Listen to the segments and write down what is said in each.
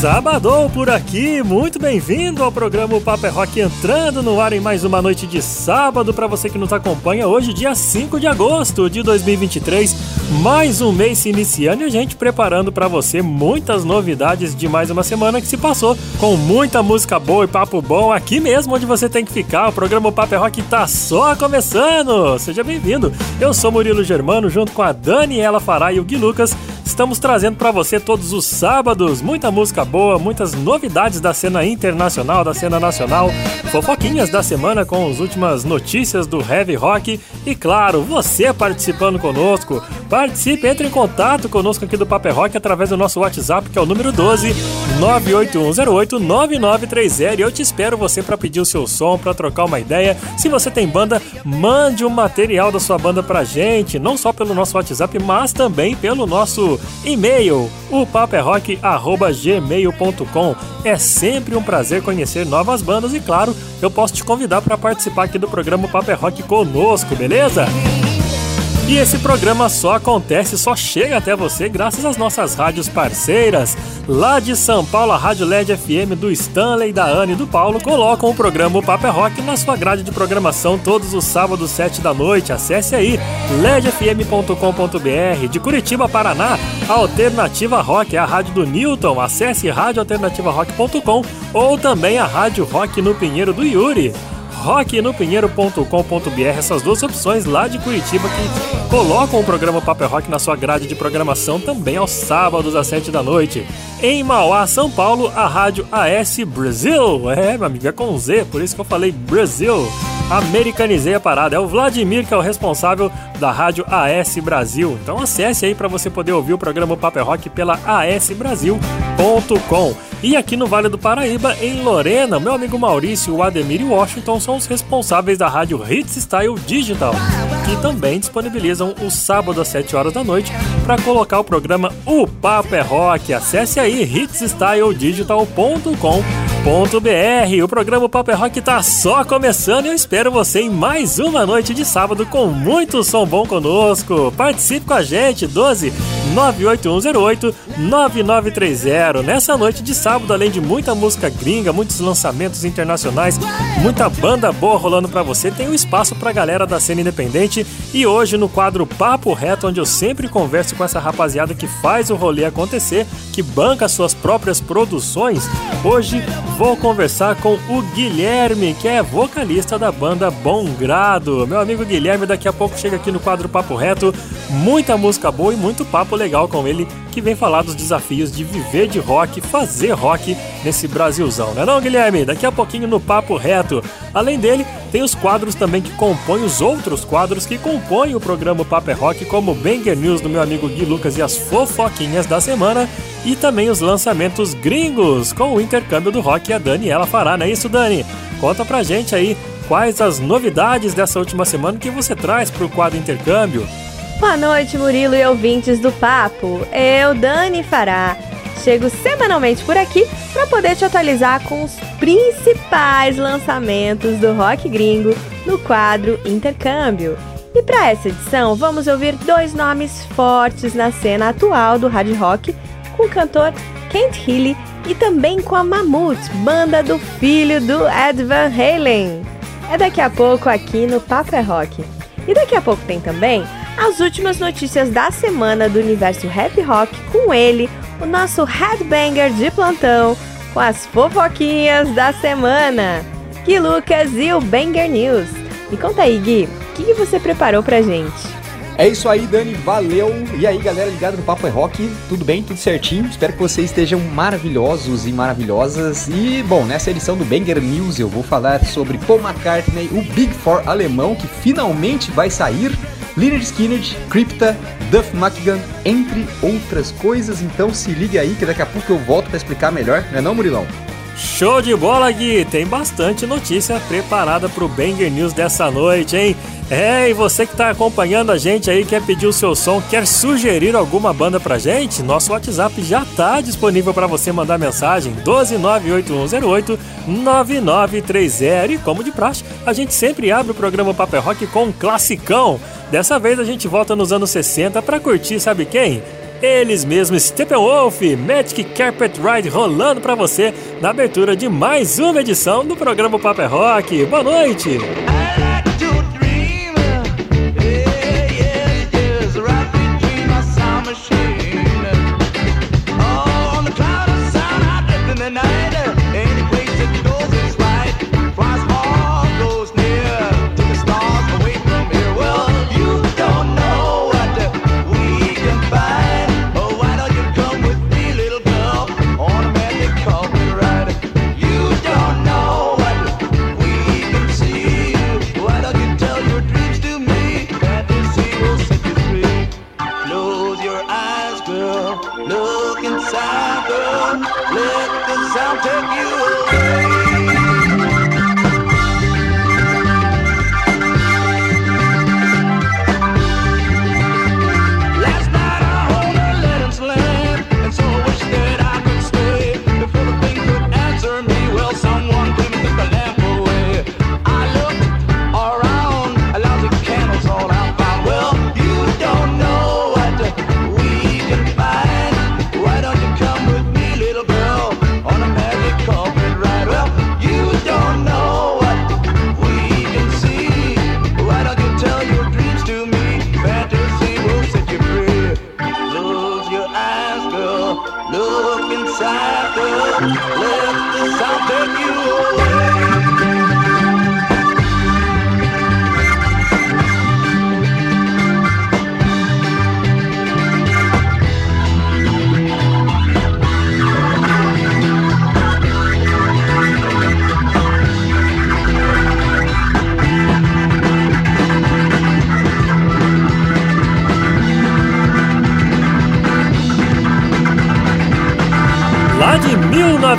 Sabadão por aqui, muito bem-vindo ao programa Papo é Rock entrando no ar em mais uma noite de sábado para você que nos acompanha hoje, dia 5 de agosto de 2023. Mais um mês se iniciando e a gente preparando para você muitas novidades de mais uma semana que se passou, com muita música boa e papo bom aqui mesmo onde você tem que ficar. O programa Papo é Rock tá só começando. Seja bem-vindo. Eu sou Murilo Germano junto com a Daniela Fará e o Gui Lucas estamos trazendo para você todos os sábados muita música boa, muitas novidades da cena internacional, da cena nacional, fofoquinhas da semana com as últimas notícias do heavy rock e claro, você participando conosco. Participe, entre em contato conosco aqui do Paper Rock através do nosso WhatsApp, que é o número 12 981089930 e eu te espero você para pedir o seu som, para trocar uma ideia. Se você tem banda, mande o um material da sua banda pra gente, não só pelo nosso WhatsApp, mas também pelo nosso e-mail, o paperrock@gmail.com. É sempre um prazer conhecer novas bandas e claro, eu posso te convidar para participar aqui do programa Paper Rock conosco, beleza? E esse programa só acontece, só chega até você graças às nossas rádios parceiras. Lá de São Paulo, a Rádio LED FM do Stanley, da Anne e do Paulo colocam o programa Paper Rock na sua grade de programação todos os sábados, 7 da noite. Acesse aí ledfm.com.br. De Curitiba, Paraná, a Alternativa Rock é a rádio do Newton. Acesse radioalternativarock.com ou também a Rádio Rock no Pinheiro do Yuri rocknopinheiro.com.br, essas duas opções lá de Curitiba que colocam o programa Paper Rock na sua grade de programação também aos sábados às 7 da noite. Em Mauá, São Paulo, a rádio AS Brasil. É, meu amigo, é com Z, por isso que eu falei Brasil. Americanizei a parada. É o Vladimir que é o responsável da rádio AS Brasil. Então acesse aí para você poder ouvir o programa Paper Rock pela asbrasil.com. E aqui no Vale do Paraíba, em Lorena, meu amigo Maurício, o Ademir e o Washington são os responsáveis da rádio Hits Style Digital, que também disponibilizam o sábado às 7 horas da noite para colocar o programa O Papo é Rock. Acesse aí hitsstyledigital.com O programa Paper Rock tá só começando e eu espero você em mais uma noite de sábado com muito som bom conosco. Participe com a gente, 12 98108 9930. Nessa noite de sábado, além de muita música gringa, muitos lançamentos internacionais, muita banda boa rolando para você, tem um espaço pra galera da cena independente. E hoje no quadro Papo Reto, onde eu sempre converso com essa rapaziada que faz o rolê acontecer, que banca suas próprias produções, hoje vou conversar com o Guilherme, que é vocalista da banda Bom Grado. Meu amigo Guilherme daqui a pouco chega aqui no quadro Papo Reto. Muita música boa e muito papo legal com ele, que vem falar dos desafios de viver de rock, fazer rock nesse Brasilzão, né não, Guilherme? Daqui a pouquinho no Papo Reto. Além dele, tem os quadros também que compõem os outros quadros que compõem o programa Papo é Rock, como Banger News do meu amigo Gui Lucas e as fofoquinhas da semana, e também os lançamentos gringos, com o intercâmbio do rock e a Daniela Fará, não é isso, Dani? Conta pra gente aí quais as novidades dessa última semana que você traz pro quadro intercâmbio. Boa noite, Murilo e ouvintes do Papo. Eu, Dani Fará, chego semanalmente por aqui para poder te atualizar com os principais lançamentos do rock gringo no quadro Intercâmbio. E para essa edição, vamos ouvir dois nomes fortes na cena atual do hard rock, com o cantor Kent Healy e também com a Mammoth, banda do filho do Ed Van Halen. É daqui a pouco aqui no Papo é Rock. E daqui a pouco tem também as últimas notícias da semana do universo rap rock com ele, o nosso headbanger de plantão, com as fofoquinhas da semana. Gui Lucas e o Banger News. Me conta aí, Gui, o que, que você preparou pra gente? É isso aí, Dani, valeu! E aí, galera ligada no Papo é Rock, tudo bem? Tudo certinho? Espero que vocês estejam maravilhosos e maravilhosas. E, bom, nessa edição do Banger News eu vou falar sobre Paul McCartney, o Big Four alemão que finalmente vai sair Leonard Skinner, Crypta, Duff McGann, entre outras coisas. Então se liga aí que daqui a pouco eu volto para explicar melhor, não é não, Murilão? Show de bola, Gui! Tem bastante notícia preparada para o Banger News dessa noite, hein? É, e você que está acompanhando a gente aí, quer pedir o seu som, quer sugerir alguma banda pra gente? Nosso WhatsApp já está disponível para você mandar mensagem 12981089930. E como de praxe, a gente sempre abre o programa Papel Rock com um classicão. Dessa vez a gente volta nos anos 60 para curtir, sabe quem? Eles mesmos, Steppenwolf, Magic Carpet Ride rolando para você na abertura de mais uma edição do programa Papel Rock. Boa noite!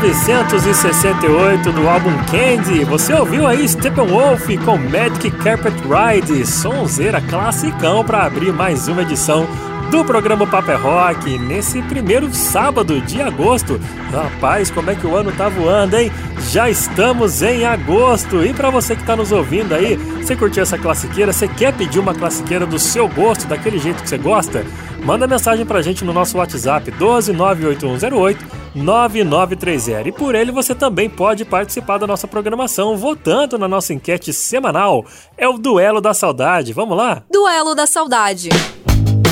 1968 do álbum Candy, você ouviu aí Steppenwolf com Magic Carpet Ride, sonzeira classicão para abrir mais uma edição do programa Paper Rock nesse primeiro sábado de agosto. Rapaz, como é que o ano tá voando, hein? Já estamos em agosto e para você que tá nos ouvindo aí, você curtiu essa classiqueira? Você quer pedir uma classiqueira do seu gosto, daquele jeito que você gosta? Manda mensagem pra gente no nosso WhatsApp 1298108 9930. E por ele você também pode participar da nossa programação votando na nossa enquete semanal. É o Duelo da Saudade. Vamos lá? Duelo da Saudade.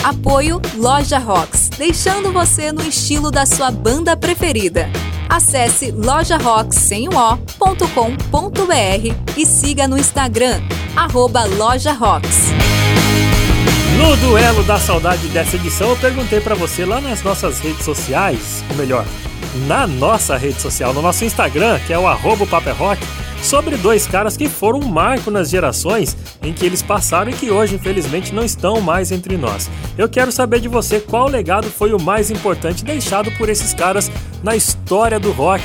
Apoio Loja Rocks, deixando você no estilo da sua banda preferida. Acesse lojarocks.com.br e siga no Instagram, arroba Loja Rocks. No duelo da saudade dessa edição, eu perguntei para você lá nas nossas redes sociais, ou melhor, na nossa rede social, no nosso Instagram, que é o arroba Rock, sobre dois caras que foram um marco nas gerações em que eles passaram e que hoje, infelizmente, não estão mais entre nós. Eu quero saber de você qual legado foi o mais importante deixado por esses caras na história do rock.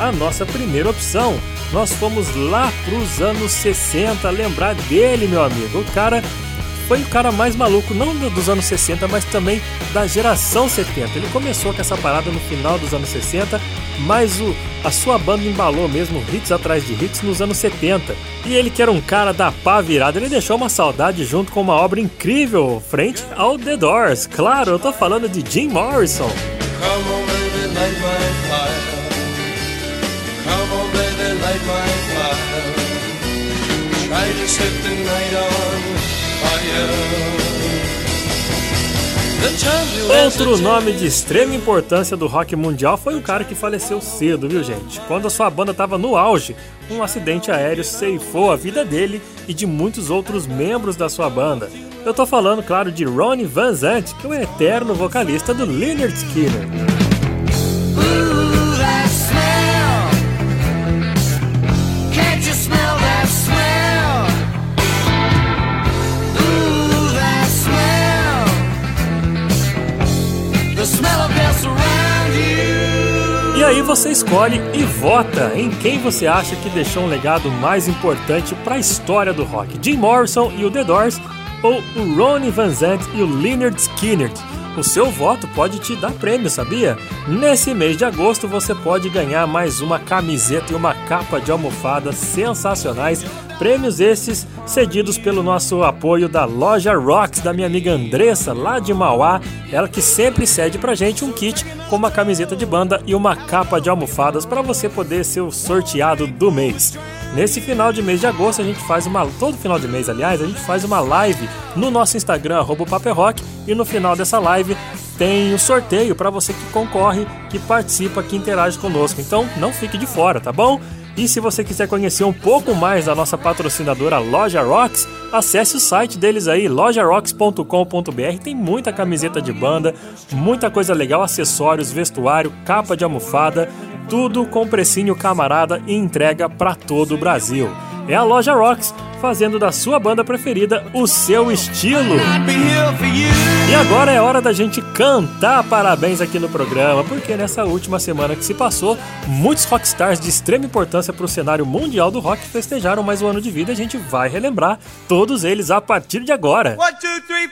A nossa primeira opção, nós fomos lá para os anos 60, lembrar dele, meu amigo. O cara foi o cara mais maluco, não dos anos 60, mas também da geração 70. Ele começou com essa parada no final dos anos 60, mas o, a sua banda embalou mesmo hits atrás de hits nos anos 70. E ele que era um cara da pá virada, ele deixou uma saudade junto com uma obra incrível frente ao The Doors. Claro, eu tô falando de Jim Morrison. Come on, baby, light my fire. Try to set the night on Outro nome de extrema importância do rock mundial foi um cara que faleceu cedo, viu gente? Quando a sua banda estava no auge, um acidente aéreo ceifou a vida dele e de muitos outros membros da sua banda. Eu tô falando, claro, de Ronnie Van Zant, que é o eterno vocalista do Lynyrd Skinner. Aí você escolhe e vota em quem você acha que deixou um legado mais importante para a história do rock: Jim Morrison e o The Doors ou o Ronnie Van Zant e o Leonard Skinner. O seu voto pode te dar prêmio, sabia? Nesse mês de agosto você pode ganhar mais uma camiseta e uma capa de almofada sensacionais. Prêmios esses cedidos pelo nosso apoio da loja Rocks da minha amiga Andressa, lá de Mauá. Ela que sempre cede pra gente um kit com uma camiseta de banda e uma capa de almofadas para você poder ser o sorteado do mês. Nesse final de mês de agosto a gente faz uma. Todo final de mês, aliás, a gente faz uma live no nosso Instagram, Paperrock, e no final dessa live tem o sorteio para você que concorre, que participa, que interage conosco. Então não fique de fora, tá bom? E se você quiser conhecer um pouco mais da nossa patrocinadora Loja Rocks, acesse o site deles aí, lojarocks.com.br. Tem muita camiseta de banda, muita coisa legal, acessórios, vestuário, capa de almofada, tudo com precinho camarada e entrega para todo o Brasil. É a loja Rocks, fazendo da sua banda preferida o seu estilo. E agora é hora da gente cantar parabéns aqui no programa, porque nessa última semana que se passou, muitos rockstars de extrema importância para o cenário mundial do rock festejaram mais um ano de vida e a gente vai relembrar todos eles a partir de agora. One, two, three,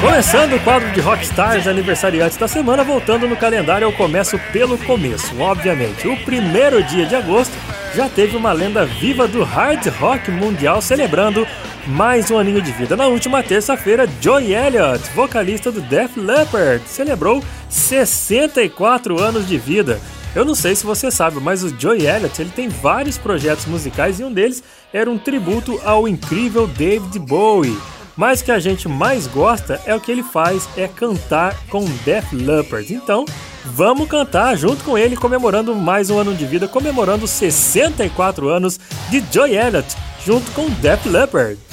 Começando o quadro de Rockstars aniversariantes da semana, voltando no calendário, eu começo pelo começo, obviamente. O primeiro dia de agosto já teve uma lenda viva do hard rock mundial celebrando mais um aninho de vida. Na última terça-feira, Joey Elliott, vocalista do Def Leppard, celebrou 64 anos de vida. Eu não sei se você sabe, mas o Joey Elliott ele tem vários projetos musicais e um deles era um tributo ao incrível David Bowie. Mas o que a gente mais gosta é o que ele faz, é cantar com Def Leppard. Então, vamos cantar junto com ele, comemorando mais um ano de vida, comemorando 64 anos de Joy Elliott, junto com Def Leppard.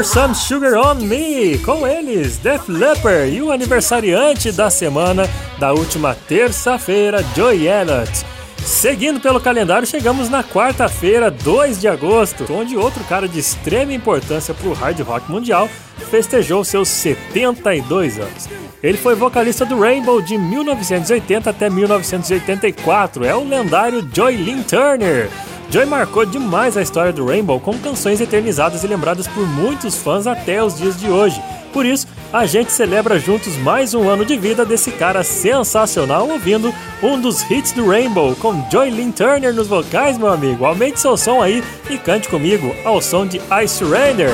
Pour Some Sugar On Me, com eles, Def Leppard e o aniversariante da semana da última terça-feira, Joy Elliott. Seguindo pelo calendário, chegamos na quarta-feira, 2 de agosto, onde outro cara de extrema importância para o hard rock mundial festejou seus 72 anos. Ele foi vocalista do Rainbow de 1980 até 1984, é o lendário Joy Lynn Turner. Joy marcou demais a história do Rainbow com canções eternizadas e lembradas por muitos fãs até os dias de hoje. Por isso, a gente celebra juntos mais um ano de vida desse cara sensacional ouvindo um dos hits do Rainbow com Joy Lynn Turner nos vocais, meu amigo. Aumente seu som aí e cante comigo ao som de I Surrender.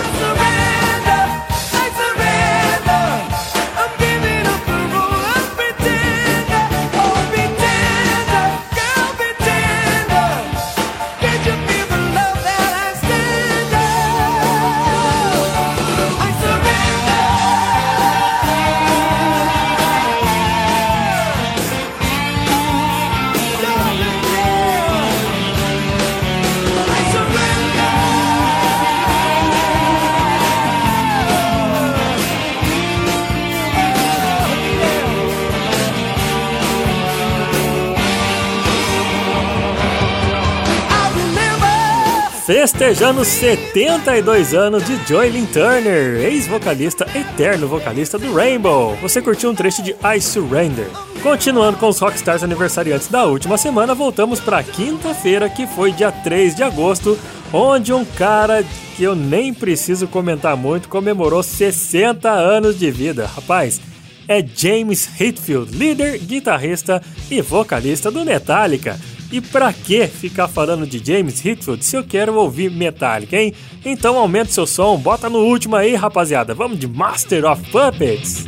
Festejando 72 anos de Joylyn Turner, ex-vocalista, eterno vocalista do Rainbow. Você curtiu um trecho de I Surrender. Continuando com os rockstars aniversariantes da última semana, voltamos para quinta-feira, que foi dia 3 de agosto, onde um cara que eu nem preciso comentar muito comemorou 60 anos de vida. Rapaz, é James Hetfield, líder, guitarrista e vocalista do Metallica. E pra que ficar falando de James Hetfield se eu quero ouvir Metallica, hein? Então aumente seu som, bota no último aí, rapaziada. Vamos de Master of Puppets.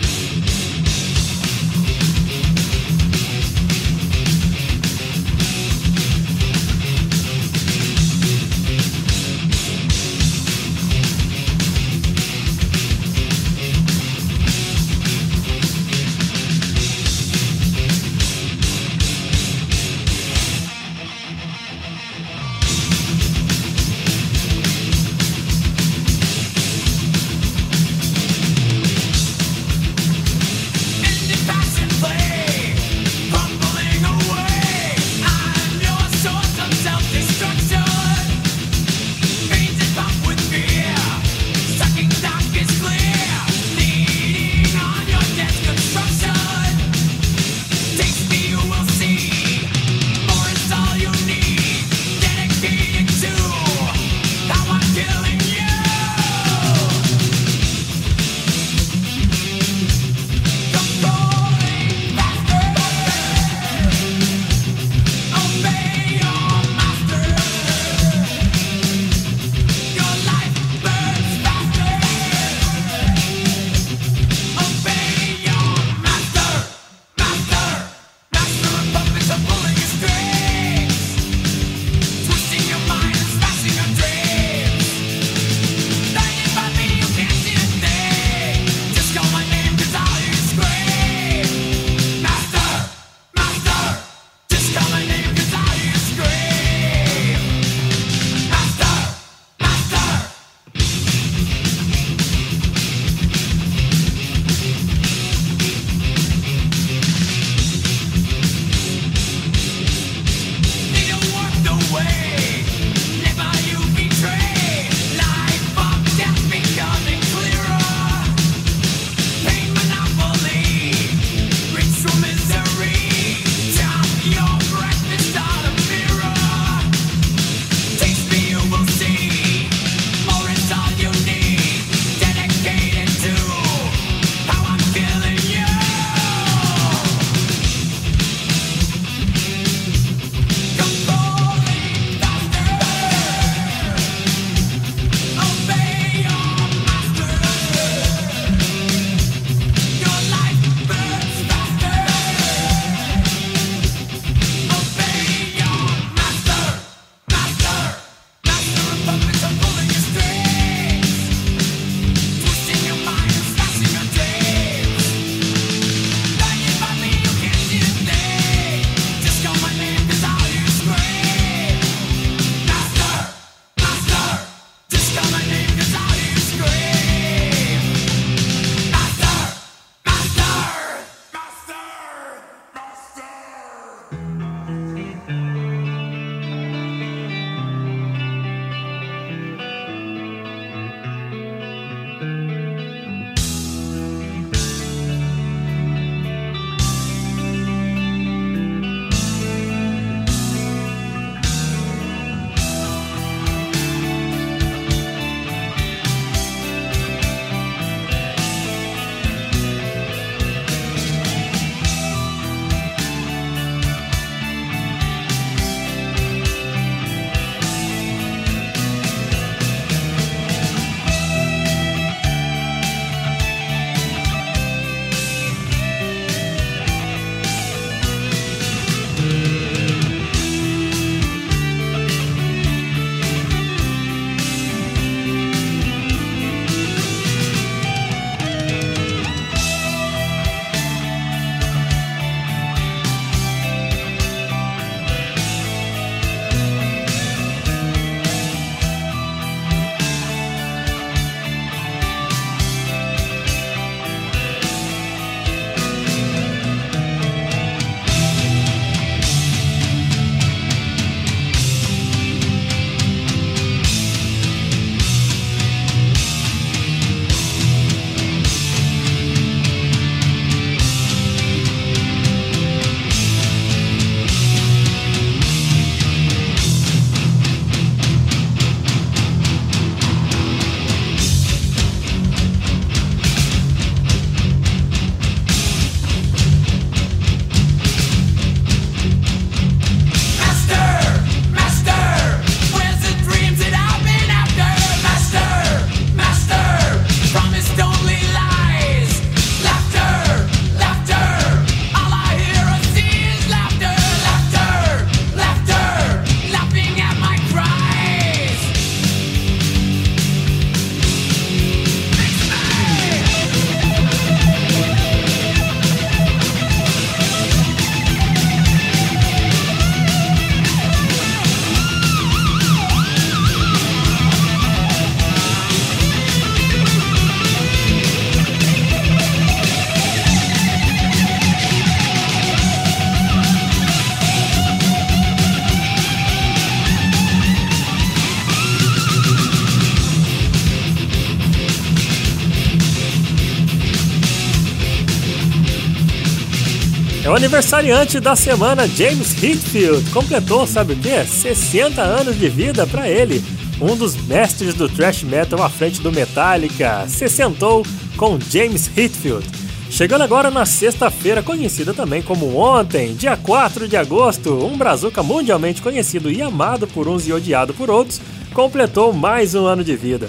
Aniversariante da semana, James Hetfield. Completou, sabe o que? 60 anos de vida para ele. Um dos mestres do thrash metal à frente do Metallica. Se sentou com James Hetfield. Chegando agora na sexta-feira, conhecida também como ontem, dia 4 de agosto, um brazuca mundialmente conhecido e amado por uns e odiado por outros, completou mais um ano de vida.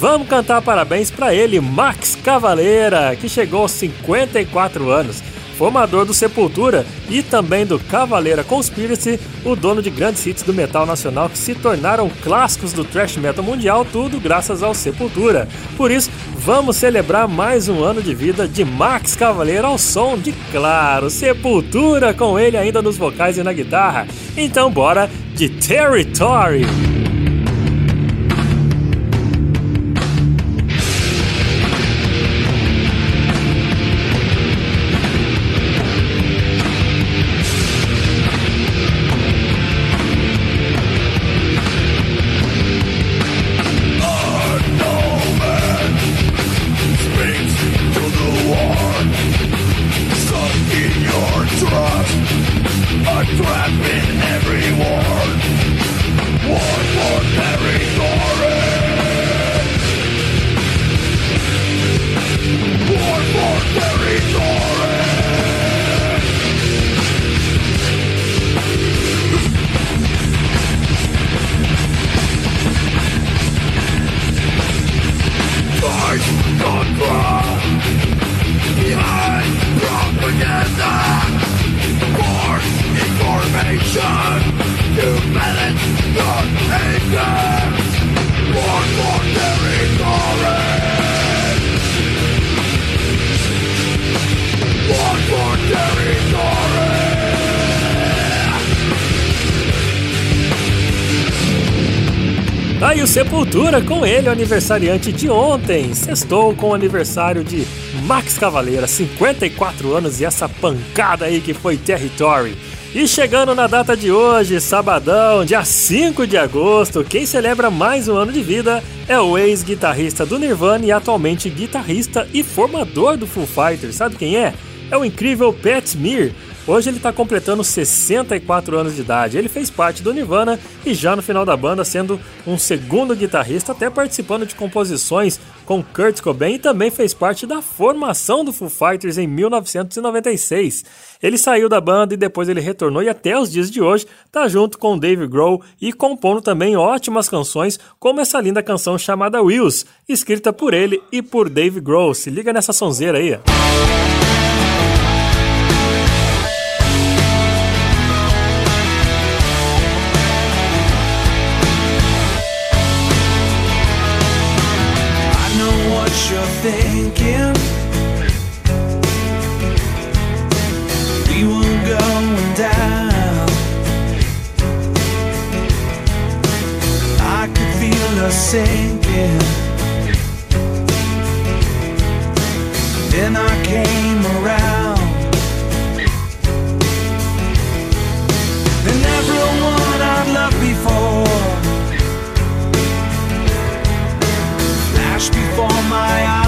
Vamos cantar parabéns para ele, Max Cavaleira, que chegou aos 54 anos formador do Sepultura e também do Cavaleira Conspiracy, o dono de grandes hits do metal nacional que se tornaram clássicos do thrash metal mundial, tudo graças ao Sepultura. Por isso, vamos celebrar mais um ano de vida de Max Cavaleira ao som de, claro, Sepultura com ele ainda nos vocais e na guitarra. Então bora de Territory! O Sepultura com ele, o aniversariante de ontem. Sextou com o aniversário de Max Cavaleira, 54 anos e essa pancada aí que foi Territory. E chegando na data de hoje, sabadão, dia 5 de agosto, quem celebra mais um ano de vida é o ex-guitarrista do Nirvana e atualmente guitarrista e formador do Foo Fighters. Sabe quem é? É o incrível Pat Smear Hoje ele está completando 64 anos de idade. Ele fez parte do Nirvana e já no final da banda sendo um segundo guitarrista, até participando de composições com Kurt Cobain e também fez parte da formação do Foo Fighters em 1996. Ele saiu da banda e depois ele retornou e até os dias de hoje está junto com Dave Grohl e compondo também ótimas canções, como essa linda canção chamada Wheels, escrita por ele e por Dave Grohl. Se liga nessa sonzeira aí. Música we were going down. I could feel sinking. Then I came around. And everyone I'd loved before flashed before my eyes.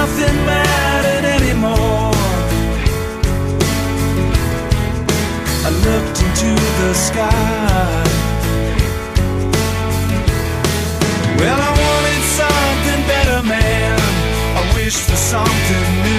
Nothing mattered anymore. I looked into the sky. Well, I wanted something better, man. I wished for something new.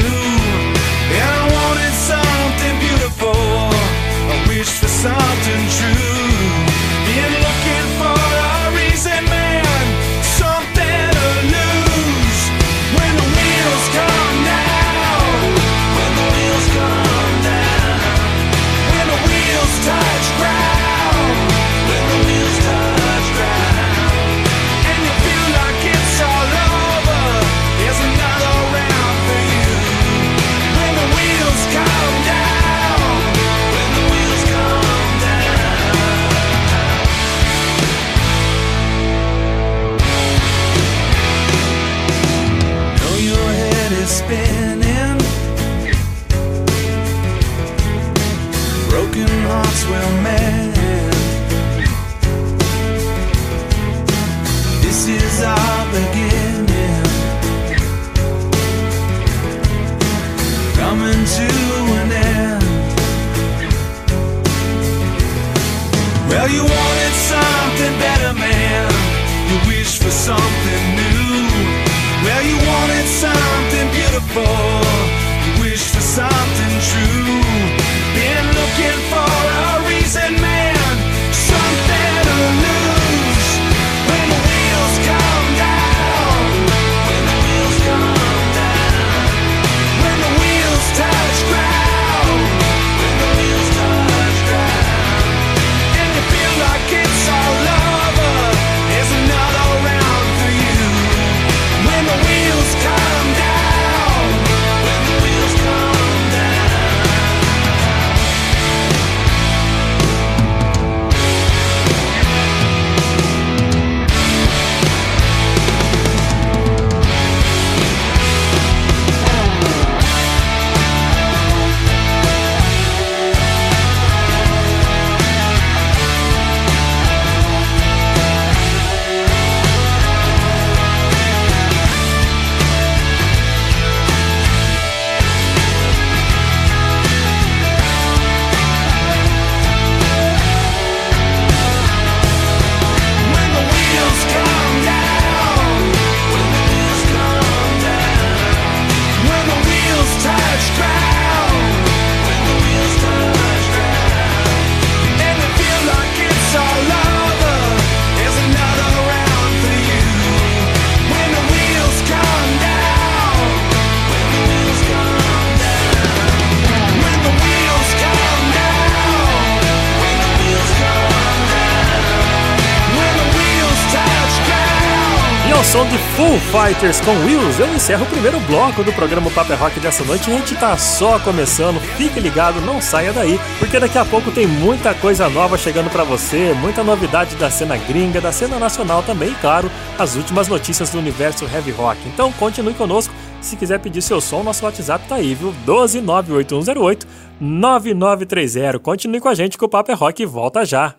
Fighters com Wheels, eu encerro o primeiro bloco do programa Paper Rock dessa noite. A gente tá só começando, fique ligado, não saia daí, porque daqui a pouco tem muita coisa nova chegando pra você, muita novidade da cena gringa, da cena nacional também, e claro, as últimas notícias do universo heavy rock. Então continue conosco. Se quiser pedir seu som, nosso WhatsApp tá aí, viu? 1298108 9930. Continue com a gente que o Paper Rock volta já.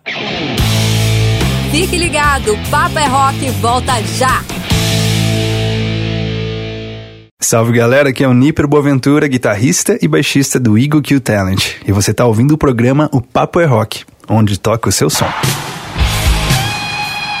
Fique ligado, Papo é Rock volta já! Salve galera, aqui é o Niper Boaventura, guitarrista e baixista do Eagle Q Talent. E você tá ouvindo o programa O Papo é Rock, onde toca o seu som.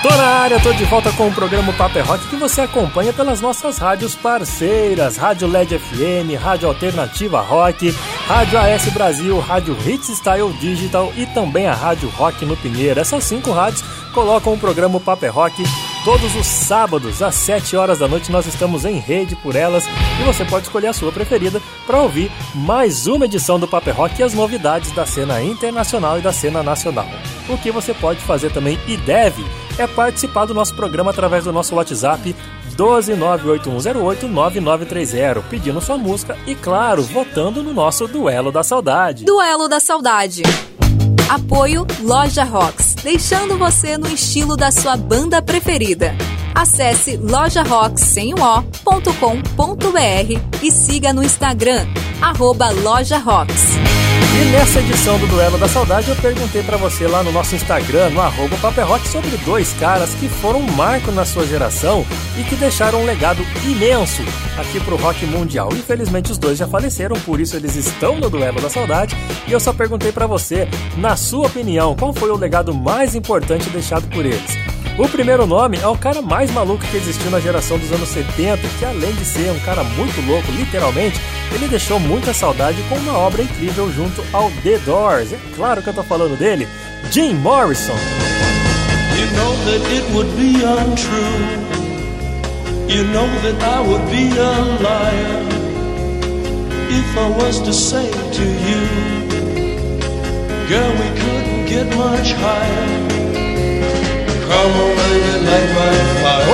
Tô na área, tô de volta com o programa Paper Rock que você acompanha pelas nossas rádios parceiras, Rádio LED FM, Rádio Alternativa Rock, Rádio AS Brasil, Rádio Hits Style Digital e também a Rádio Rock no Pinheiro. Essas cinco rádios colocam o programa Paper Rock todos os sábados às 7 horas da noite. Nós estamos em rede por elas e você pode escolher a sua preferida para ouvir mais uma edição do Paper Rock e as novidades da cena internacional e da cena nacional. O que você pode fazer também e deve é participar do nosso programa através do nosso WhatsApp 12981089930, pedindo sua música e, claro, votando no nosso Duelo da Saudade. Duelo da Saudade. Apoio Loja Rocks, deixando você no estilo da sua banda preferida. Acesse lojarocks.com.br e siga no Instagram, arroba Loja Rocks. E nessa edição do Duelo da Saudade eu perguntei pra você lá no nosso Instagram, no arroba Paper Rock, sobre dois caras que foram um marco na sua geração e que deixaram um legado imenso aqui pro rock mundial. Infelizmente os dois já faleceram, por isso eles estão no Duelo da Saudade. E eu só perguntei pra você, na sua opinião, qual foi o legado mais importante deixado por eles? O primeiro nome é o cara mais maluco que existiu na geração dos anos 70, que além de ser um cara muito louco, literalmente, ele deixou muita saudade com uma obra incrível junto ao The Doors. É claro que eu tô falando dele, Jim Morrison. You know that it would be untrue. You know that I would be a liar if I was to say to you, girl, we couldn't get much higher.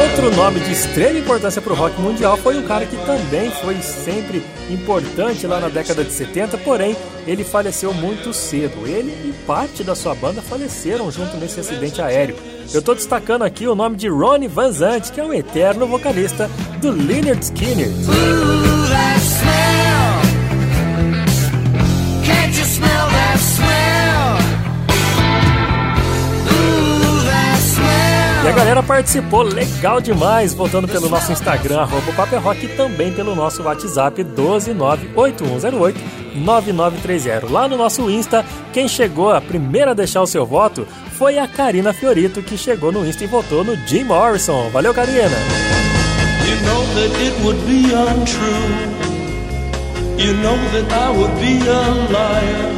Outro nome de extrema importância para o rock mundial foi um cara que também foi sempre importante lá na década de 70, porém ele faleceu muito cedo. Ele e parte da sua banda faleceram junto nesse acidente aéreo. Eu tô destacando aqui o nome de Ronnie Van Zant, que é um eterno vocalista do Lynyrd Skynyrd. Ooh, a galera participou legal demais, votando pelo nosso Instagram, arroba Rock, e também pelo nosso WhatsApp 12981089930. Lá no nosso Insta, quem chegou a primeira a deixar o seu voto foi a Karina Fiorito, que chegou no Insta e votou no Jim Morrison. Valeu, Karina! You know. You know that I would be a liar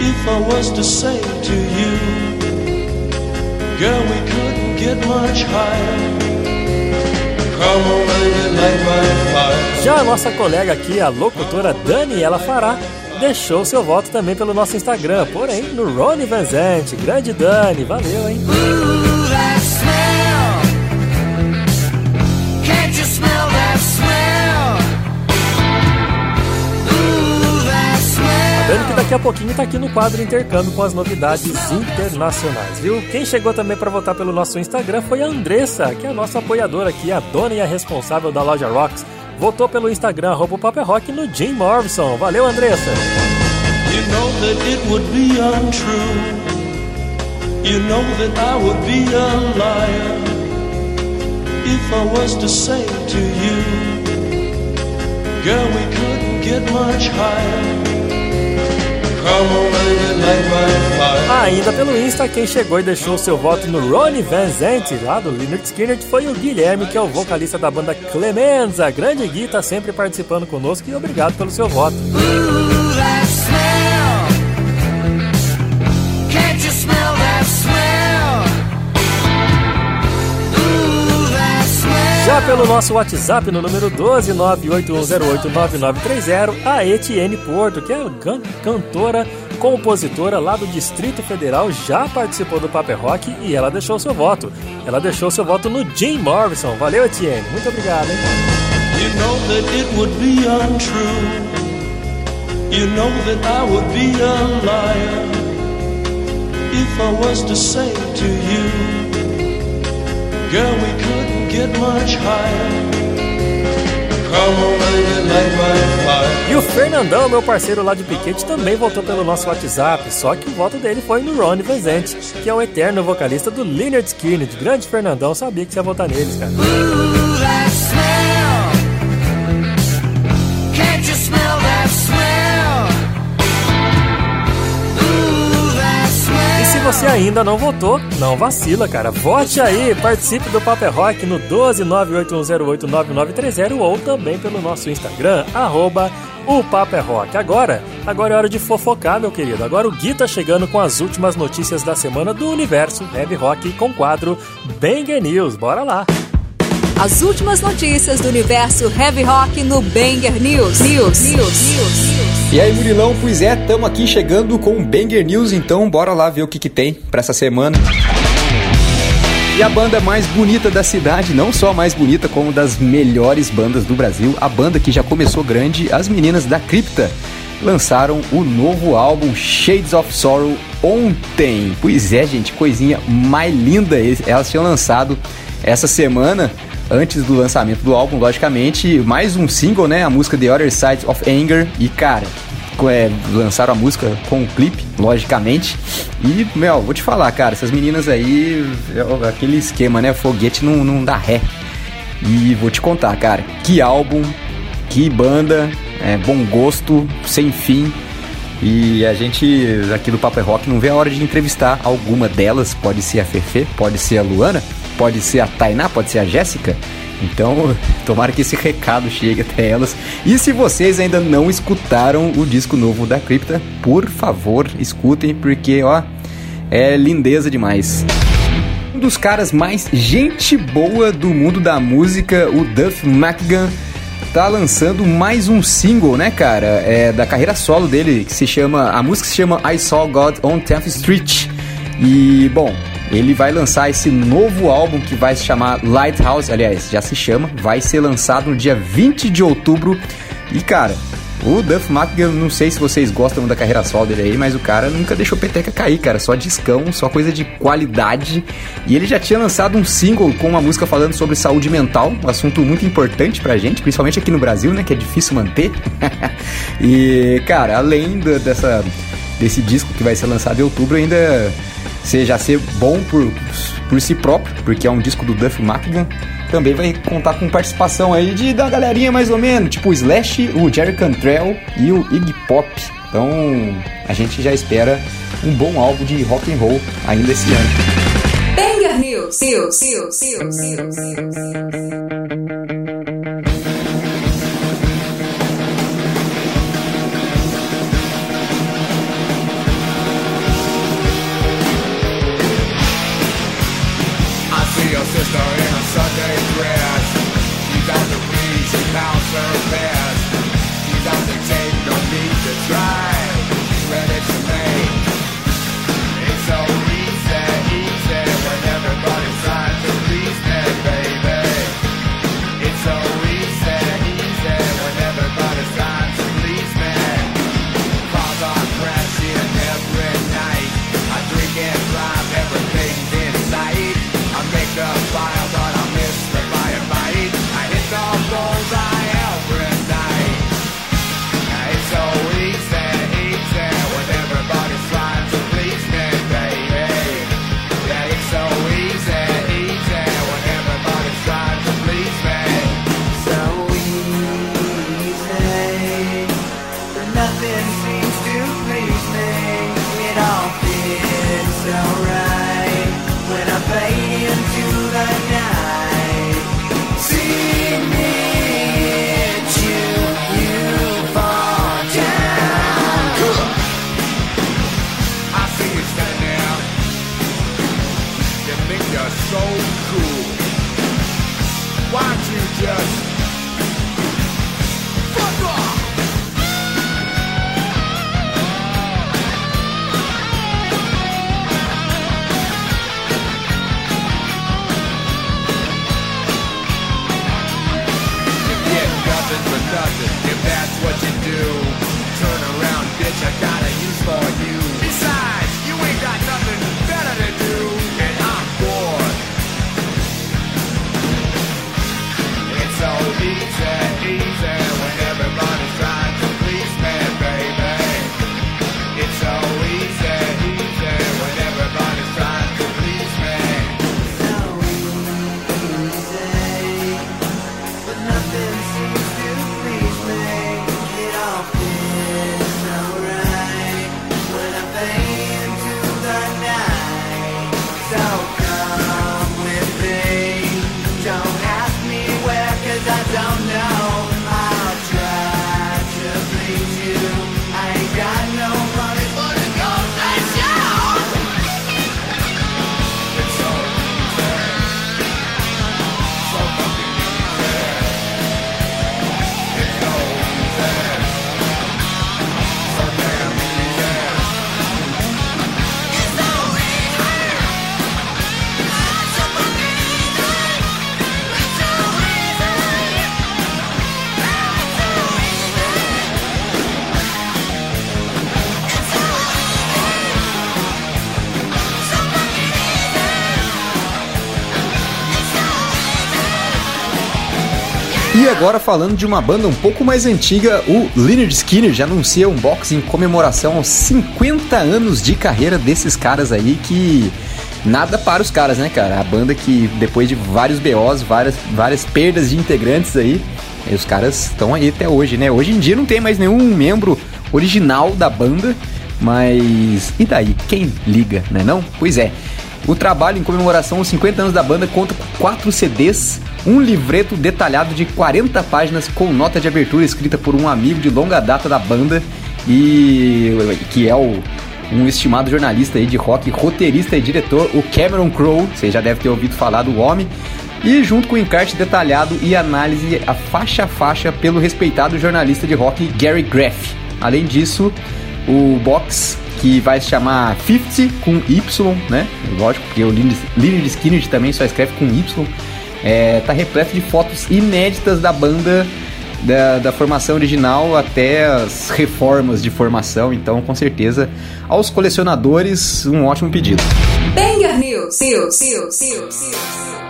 if I was to say to you, Girl, we couldn't get much higher. Já a nossa colega aqui, a locutora Dani, ela fará deixou seu voto também pelo nosso Instagram, porém no Rony Vanzante. Grande Dani, valeu, hein? Lembrando que daqui a pouquinho tá aqui no quadro Intercâmbio com as novidades internacionais, viu? Quem chegou também para votar pelo nosso Instagram foi a Andressa, que é a nossa apoiadora aqui, a dona e a responsável da loja Rocks votou pelo Instagram arroba Paper Rock no Jim Morrison. Valeu, Andressa! You know. You know that I would be a liar if I was to say to you, Girl, we couldn't get much higher. Ainda pelo Insta, quem chegou e deixou seu voto no Ronnie Van Zant, lá do Leonard Skinner, foi o Guilherme, que é o vocalista da banda Clemenza. Grande Gui, tá sempre participando conosco e obrigado pelo seu voto. Já pelo nosso WhatsApp no número 12981089930, a Etienne Porto, que é cantora, compositora lá do Distrito Federal, já participou do Paper Rock e ela deixou seu voto. Ela deixou seu voto no Jim Morrison. Valeu, Etienne. Muito obrigado, hein? You know that it would be untrue. You know that I would be a liar if I was to say to you, girl, we couldn't get much higher. E o Fernandão, meu parceiro lá de Piquete, também votou pelo nosso WhatsApp, só que o voto dele foi no Ronnie Vezente, que é o eterno vocalista do Leonard Skinner. Grande Fernandão, sabia que você ia votar neles, cara. Você ainda não votou, não vacila, cara. Vote aí, participe do Paper Rock no 12981089930 ou também pelo nosso Instagram, arroba o Paper Rock. Agora, agora é hora de fofocar, meu querido. Agora o Gui tá chegando com as últimas notícias da semana do universo Heavy Rock com o quadro Banger News. Bora lá! As últimas notícias do universo Heavy Rock no Banger News. News. News. News. E aí, Murilão, pois é, estamos aqui chegando com o Banger News, então bora lá ver o que, que tem para essa semana. E a banda mais bonita da cidade, não só a mais bonita, como das melhores bandas do Brasil, a banda que já começou grande, as meninas da Cripta, lançaram o novo álbum Shades of Sorrow ontem. Pois é, gente, coisinha mais linda. Elas tinham lançado essa semana antes do lançamento do álbum, logicamente, mais um single, né? A música The Other Side of Anger. E, cara, é, lançaram a música com o clipe, logicamente. E, meu, vou te falar, cara, essas meninas aí, é aquele esquema, né? Foguete não, não dá ré. E vou te contar, cara, que álbum, que banda, é, bom gosto, sem fim. E a gente aqui do Papo é Rock não vê a hora de entrevistar alguma delas. Pode ser a Fefe, pode ser a Luana, pode ser a Tainá, pode ser a Jéssica. Então, tomara que esse recado chegue até elas. E se vocês ainda não escutaram o disco novo da Cripta, por favor, escutem, porque ó, é lindeza demais. Um dos caras mais gente boa do mundo da música, o Duff McGann, tá lançando mais um single, né, cara? É da carreira solo dele, que se chama. A música se chama I Saw God on 10th Street. E, bom, ele vai lançar esse novo álbum que vai se chamar Lighthouse, aliás, já se chama, vai ser lançado no dia 20 de outubro. E cara, o Duff McGann, não sei se vocês gostam da carreira solo dele aí, mas o cara nunca deixou peteca cair, cara. Só discão, só coisa de qualidade. E ele já tinha lançado um single com uma música falando sobre saúde mental, um assunto muito importante pra gente, principalmente aqui no Brasil, né? Que é difícil manter. e, cara, além do, dessa, desse disco que vai ser lançado em outubro, ainda seja ser bom por por si próprio, porque é um disco do Duff McKagan. Também vai contar com participação aí de da galerinha mais ou menos, tipo o Slash, o Jerry Cantrell e o Iggy Pop. Então a gente já espera um bom álbum de rock and roll ainda esse ano. Banger News. News. News. News. News. I pounds her best. Out to take, no need to try. Agora falando de uma banda um pouco mais antiga, o Leonard Skinner já anuncia um box em comemoração aos 50 anos de carreira desses caras aí que nada para os caras, né, cara? A banda que depois de vários BOs, várias, várias perdas de integrantes aí, os caras estão aí até hoje, né? Hoje em dia não tem mais nenhum membro original da banda, mas e daí? Quem liga, né não? Pois é. O trabalho em comemoração aos 50 anos da banda conta com 4 CDs, um livreto detalhado de 40 páginas com nota de abertura escrita por um amigo de longa data da banda e que é o um estimado jornalista aí de rock, roteirista e diretor, o Cameron Crowe, você já deve ter ouvido falar do homem, e junto com o encarte detalhado e análise a faixa a faixa pelo respeitado jornalista de rock Gary Graff. Além disso, o box que vai se chamar 50 com Y, né? Lógico, porque o Lynyrd Skinner também só escreve com Y. É, tá repleto de fotos inéditas da banda da, da, formação original até as reformas de formação. Então, com certeza, aos colecionadores, um ótimo pedido. Banger News, News, News, News, News.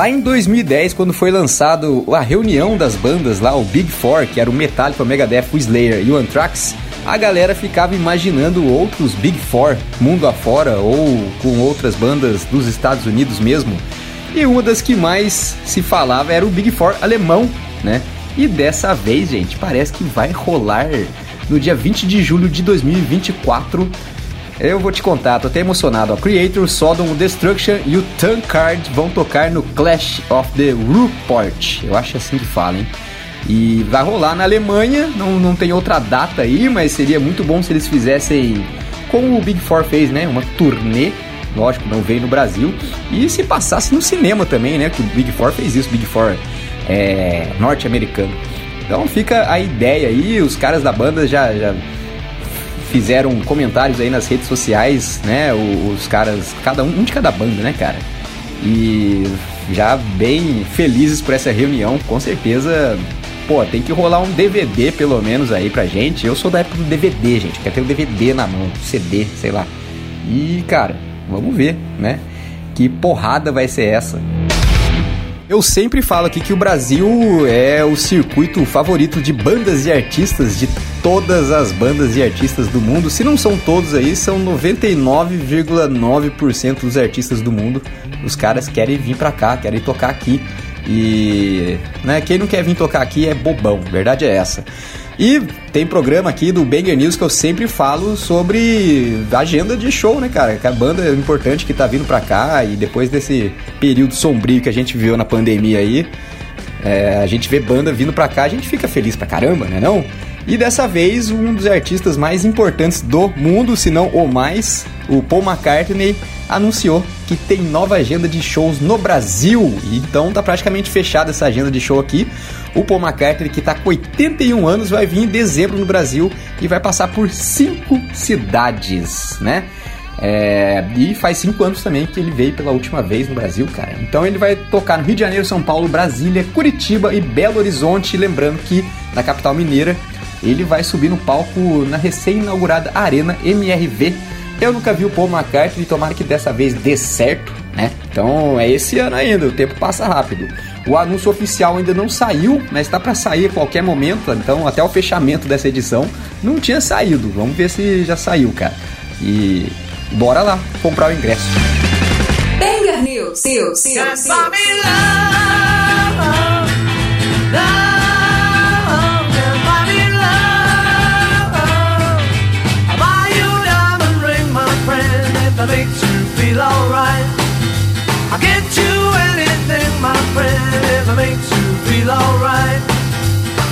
Lá em 2010, quando foi lançado a reunião das bandas lá, o Big Four, que era o Metallica, o Megadeth, o Slayer e o Anthrax, a galera ficava imaginando outros Big Four mundo afora ou com outras bandas dos Estados Unidos mesmo. E uma das que mais se falava era o Big Four alemão, né? E dessa vez, gente, parece que vai rolar no dia 20 de julho de 2024 eu vou te contar, tô até emocionado. Ó. Creator, Sodom, Destruction e o Tankard vão tocar no Clash of the Rupert. Eu acho assim que fala, hein? E vai rolar na Alemanha, não, não tem outra data aí, mas seria muito bom se eles fizessem como o Big Four fez, né? Uma turnê, lógico, não veio no Brasil. E se passasse no cinema também, né? Que o Big Four fez isso, Big Four é, norte-americano. Então fica a ideia aí, os caras da banda já, já fizeram comentários aí nas redes sociais, né? Os, caras, cada um, um de cada banda, né, cara? E já bem felizes por essa reunião, com certeza. Pô, tem que rolar um DVD pelo menos aí pra gente. Eu sou da época do DVD, gente. Quer ter um DVD na mão, CD, sei lá. E, cara, vamos ver, né? Que porrada vai ser essa? Eu sempre falo aqui que o Brasil é o circuito favorito de bandas e artistas de todas as bandas e artistas do mundo. Se não são todos aí, são 99,9% dos artistas do mundo. Os caras querem vir pra cá, querem tocar aqui. E né, quem não quer vir tocar aqui é bobão, verdade é essa. E tem programa aqui do Banger News que eu sempre falo sobre agenda de show, né, cara? Que a banda é importante que tá vindo pra cá e depois desse período sombrio que a gente viveu na pandemia aí, é, a gente vê banda vindo pra cá, a gente fica feliz pra caramba, né não? E dessa vez, um dos artistas mais importantes do mundo, se não o mais, o Paul McCartney, anunciou que tem nova agenda de shows no Brasil. Então tá praticamente fechada essa agenda de show aqui. O Paul McCartney, que tá com 81 anos, vai vir em dezembro no Brasil e vai passar por cinco cidades, né? É, e faz cinco anos também que ele veio pela última vez no Brasil, cara. Então ele vai tocar no Rio de Janeiro, São Paulo, Brasília, Curitiba e Belo Horizonte. Lembrando que na capital mineira ele vai subir no palco na recém-inaugurada Arena MRV. Eu nunca vi o Paul McCartney, tomara que dessa vez dê certo, né? Então é esse ano ainda, o tempo passa rápido. O anúncio oficial ainda não saiu, mas está para sair a qualquer momento, então até o fechamento dessa edição não tinha saído. Vamos ver se já saiu, cara. E bora lá comprar o ingresso. Banger News, News, News, News.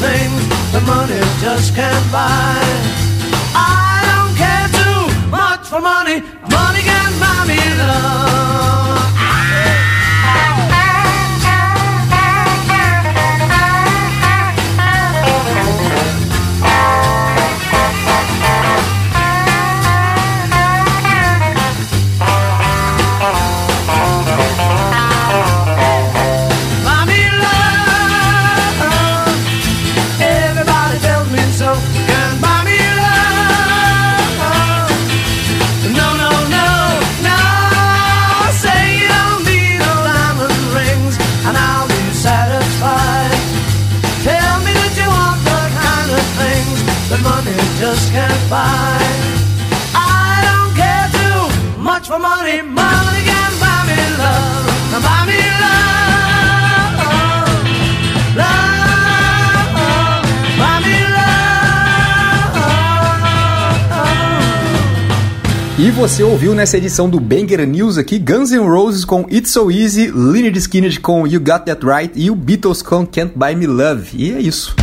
things that money just can't buy. Você ouviu nessa edição do Banger News aqui Guns N' Roses com It's So Easy, Leonard Skinner com You Got That Right e o Beatles com Can't Buy Me Love. E é isso.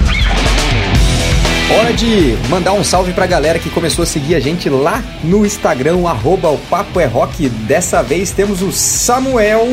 Hora de mandar um salve pra galera que começou a seguir a gente lá no Instagram, arroba o Papo é Rock. Dessa vez temos o Samuel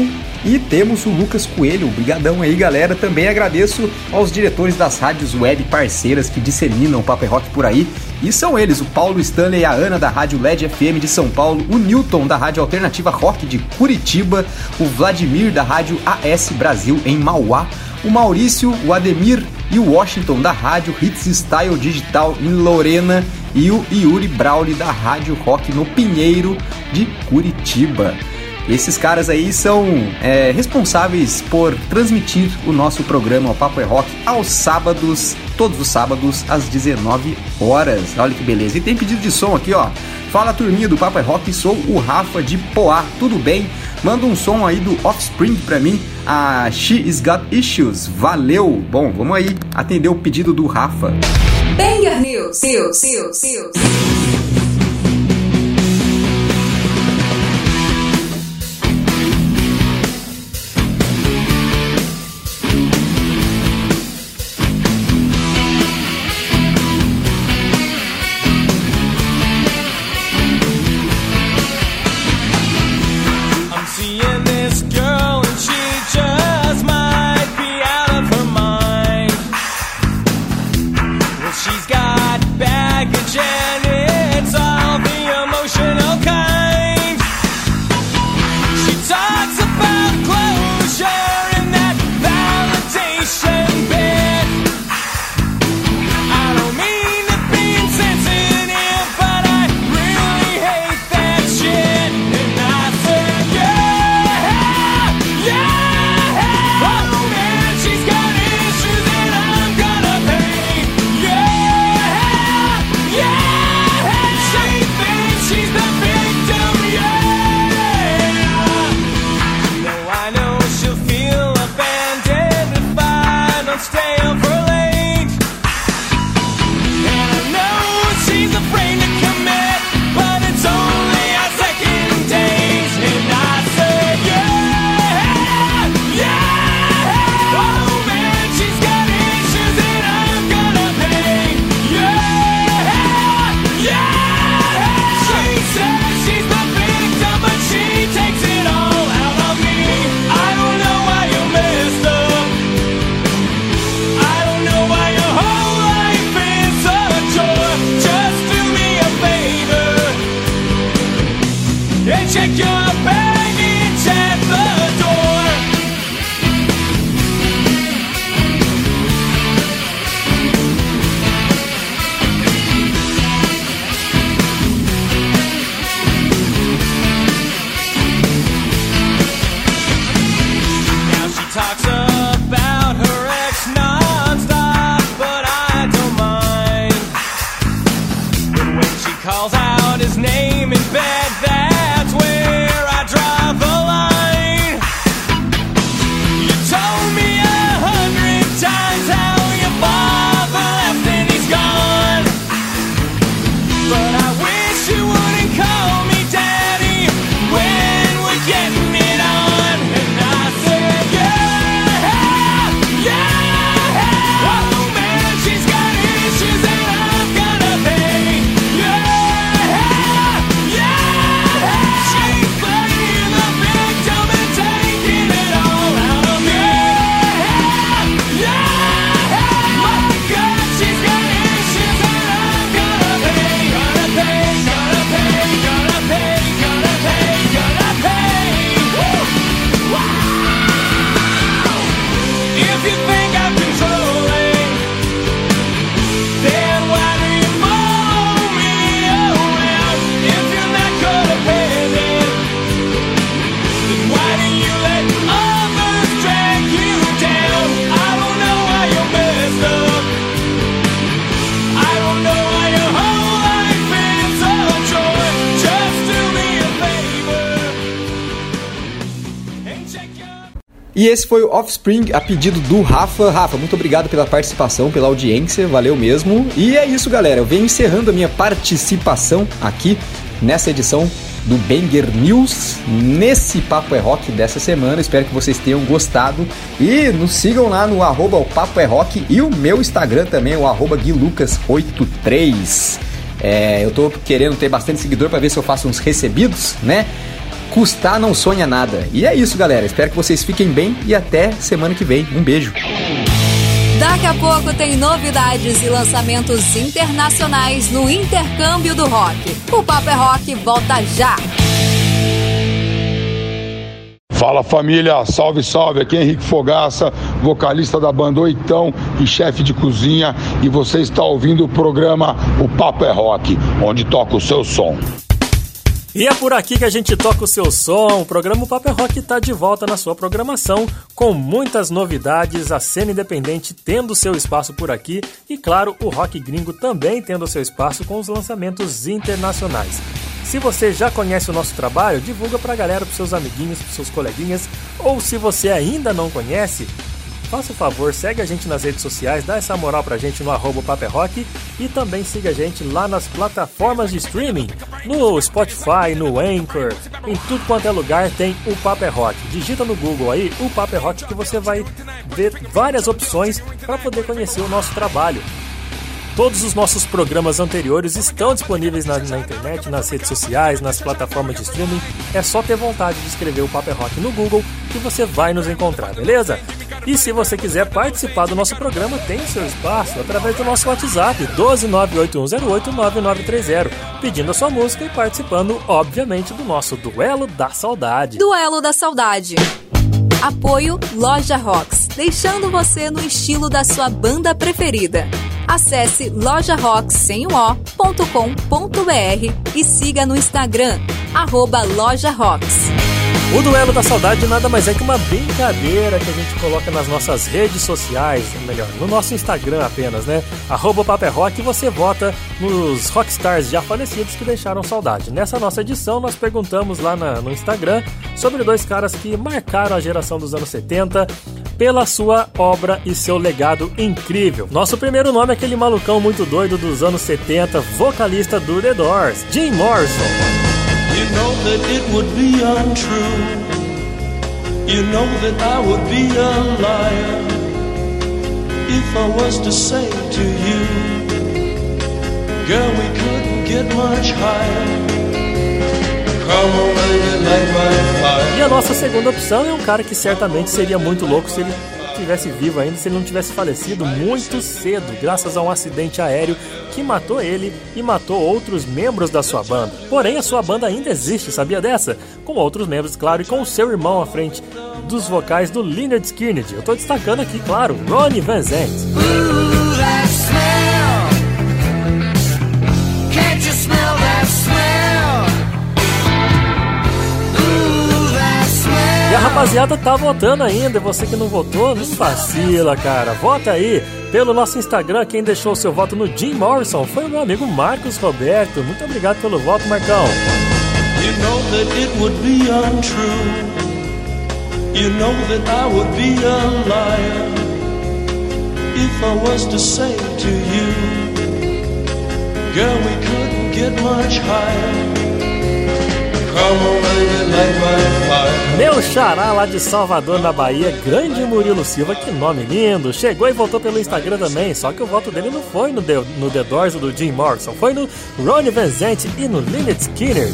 e temos o Lucas Coelho. Obrigadão aí, galera. Também agradeço aos diretores das rádios web parceiras que disseminam o Papo é Rock por aí. E são eles, o Paulo Stanley e a Ana da Rádio LED FM de São Paulo, o Newton da Rádio Alternativa Rock de Curitiba, o Vladimir da Rádio AS Brasil em Mauá, o Maurício, o Ademir e o Washington da Rádio Hits Style Digital em Lorena e o Yuri Brauli da Rádio Rock no Pinheiro de Curitiba. Esses caras aí são é, responsáveis por transmitir o nosso programa o Papo é Rock aos sábados, todos os sábados, às 19 horas. Olha que beleza. E tem pedido de som aqui, ó. Fala turminha do Papo é Rock, sou o Rafa de Poá, tudo bem? Manda um som aí do Offspring pra mim, a She Is Got Issues. Valeu! Bom, vamos aí atender o pedido do Rafa. Banger News, News, News, News. E esse foi o Offspring a pedido do Rafa. Rafa, muito obrigado pela participação, pela audiência, valeu mesmo. E é isso, galera. Eu venho encerrando a minha participação aqui nessa edição do Banger News nesse Papo é Rock dessa semana. Espero que vocês tenham gostado. E nos sigam lá no arroba o Papo é Rock e o meu Instagram também, o arroba guilucas83. É, eu tô querendo ter bastante seguidor para ver se eu faço uns recebidos, né? Custar não sonha nada. E é isso, galera. Espero que vocês fiquem bem e até semana que vem. Um beijo. Daqui a pouco tem novidades e lançamentos internacionais no Intercâmbio do Rock. O Papo é Rock volta já! Fala família, salve, salve. Aqui é Henrique Fogaça, vocalista da banda Oitão e chefe de cozinha. E você está ouvindo o programa O Papo é Rock, onde toca o seu som. E é por aqui que a gente toca o seu som. O programa Paper Rock está de volta na sua programação, com muitas novidades, a cena independente tendo seu espaço por aqui e, claro, o rock gringo também tendo seu espaço com os lançamentos internacionais. Se você já conhece o nosso trabalho, divulga para a galera, para seus amiguinhos, para seus coleguinhas, ou se você ainda não conhece, faça o favor, segue a gente nas redes sociais, dá essa moral pra gente no arroba Rock e também siga a gente lá nas plataformas de streaming, no Spotify, no Anchor, em tudo quanto é lugar tem o Paper Rock. Digita no Google aí o Paper Rock que você vai ver várias opções para poder conhecer o nosso trabalho. Todos os nossos programas anteriores estão disponíveis na, na, internet, nas redes sociais, nas plataformas de streaming. É só ter vontade de escrever o Paper Rock no Google que você vai nos encontrar, beleza? E se você quiser participar do nosso programa, tem seu espaço através do nosso WhatsApp 12981089930, pedindo a sua música e participando, obviamente, do nosso Duelo da Saudade. Duelo da Saudade. Apoio Loja Rocks, deixando você no estilo da sua banda preferida. Acesse lojarocks.com.br e siga no Instagram, arroba Loja Rocks. O Duelo da Saudade nada mais é que uma brincadeira que a gente coloca nas nossas redes sociais, melhor, no nosso Instagram apenas, né? Arroba Paper Rock e você vota nos rockstars já falecidos que deixaram saudade. Nessa nossa edição, nós perguntamos lá na, no Instagram sobre dois caras que marcaram a geração dos anos 70 pela sua obra e seu legado incrível. Nosso primeiro nome é aquele malucão muito doido dos anos 70, vocalista do The Doors, Jim Morrison. You know that it would be untrue. You know that I would be a liar if I was to say to you, Girl, we couldn't get much higher. E a nossa segunda opção é um cara que certamente seria muito louco se ele estivesse vivo ainda, se ele não tivesse falecido muito cedo, graças a um acidente aéreo que matou ele e matou outros membros da sua banda. Porém, a sua banda ainda existe, sabia dessa? Com outros membros, claro, e com o seu irmão à frente dos vocais do Leonard Skinner. Eu tô destacando aqui, claro, Ronnie Van Zant. A rapaziada tá votando ainda, você que não votou, não vacila, cara. Vota aí pelo nosso Instagram, quem deixou o seu voto no Jim Morrison foi o meu amigo Marcos Roberto. Muito obrigado pelo voto, Marcão. You know that it would be untrue. You know that I would be a liar if I was to say to you, girl, we couldn't get much higher. Meu xará lá de Salvador, na Bahia, grande Murilo Silva, que nome lindo! Chegou e voltou pelo Instagram também, só que o voto dele não foi no The, no The Doors do Jim Morrison, foi no Ronnie Van Zant e no Lynyrd Skinner.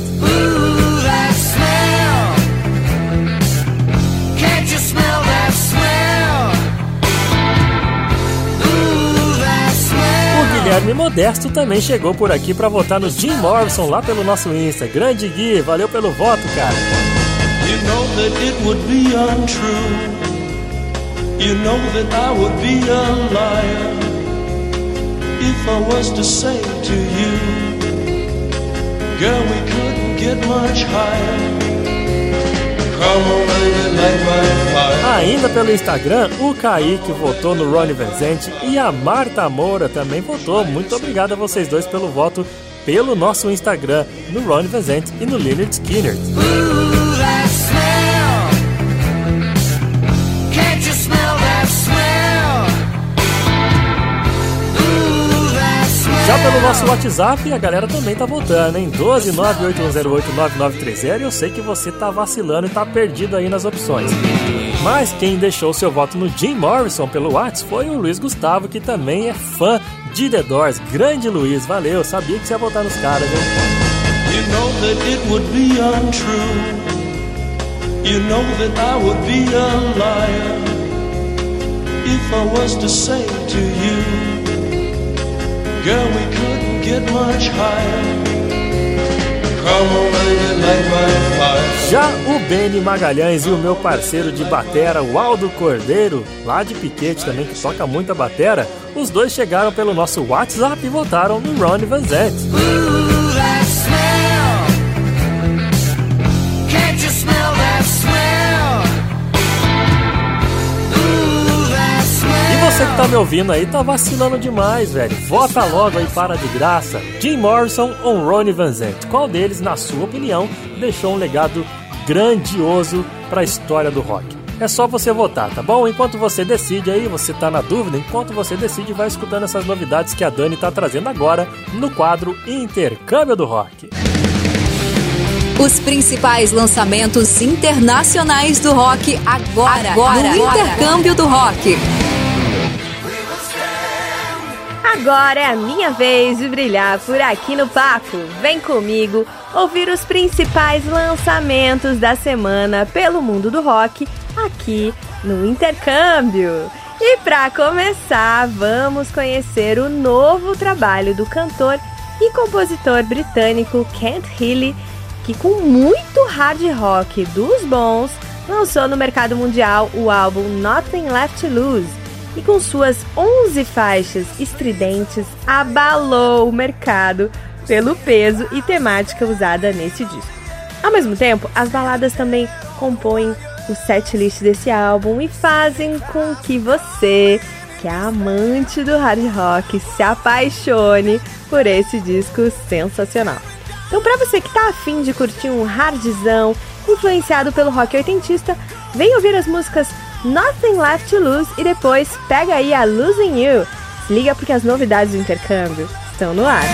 Guilherme Modesto também chegou por aqui para votar no Jim Morrison lá pelo nosso Insta. Grande Gui, valeu pelo voto, cara. You know that it would be untrue. You know that I would be a liar if I was to say to you, girl, we couldn't get much higher. Ainda pelo Instagram, o Kaique votou no Ronnie Vincent e a Marta Moura também votou. Muito obrigado a vocês dois pelo voto pelo nosso Instagram, no Ronnie Vincent e no Leonard Skinner. Já pelo nosso WhatsApp, a galera também tá voltando, hein? 12981089930 e eu sei que você tá vacilando e tá perdido aí nas opções. Mas quem deixou seu voto no Jim Morrison pelo WhatsApp foi o Luiz Gustavo, que também é fã de The Doors. Grande Luiz, valeu, sabia que você ia votar nos caras, hein? You know that it would be untrue. You know that I would be a liar if I was to say to you. Girl, we couldn't get much higher. Já o Beni Magalhães e o meu parceiro de batera, o Aldo Cordeiro, lá de Piquete também, que toca muita batera, os dois chegaram pelo nosso WhatsApp e votaram no Ronnie Van você que tá me ouvindo aí tá vacilando demais, velho. Vota logo aí para de graça. Jim Morrison ou Ronnie Van Zant? Qual deles, na sua opinião, deixou um legado grandioso para a história do rock? É só você votar, tá bom? Enquanto você decide aí, você tá na dúvida, enquanto você decide, vai escutando essas novidades que a Dani tá trazendo agora no quadro Intercâmbio do Rock. Os principais lançamentos internacionais do rock agora, agora no Intercâmbio do Rock. Agora é a minha vez de brilhar por aqui no Papo. Vem comigo ouvir os principais lançamentos da semana pelo mundo do rock aqui no Intercâmbio. E para começar, vamos conhecer o novo trabalho do cantor e compositor britânico Kent Healy, que com muito hard rock dos bons, lançou no mercado mundial o álbum Nothing Left to Lose e com suas 11 faixas estridentes abalou o mercado pelo peso e temática usada nesse disco. Ao mesmo tempo, as baladas também compõem o setlist desse álbum e fazem com que você, que é amante do hard rock, se apaixone por esse disco sensacional. Então, para você que tá afim de curtir um hardzão influenciado pelo rock oitentista, vem ouvir as músicas Nothing Left to Lose e depois pega aí a Losing You. Se liga porque as novidades do intercâmbio estão no ar.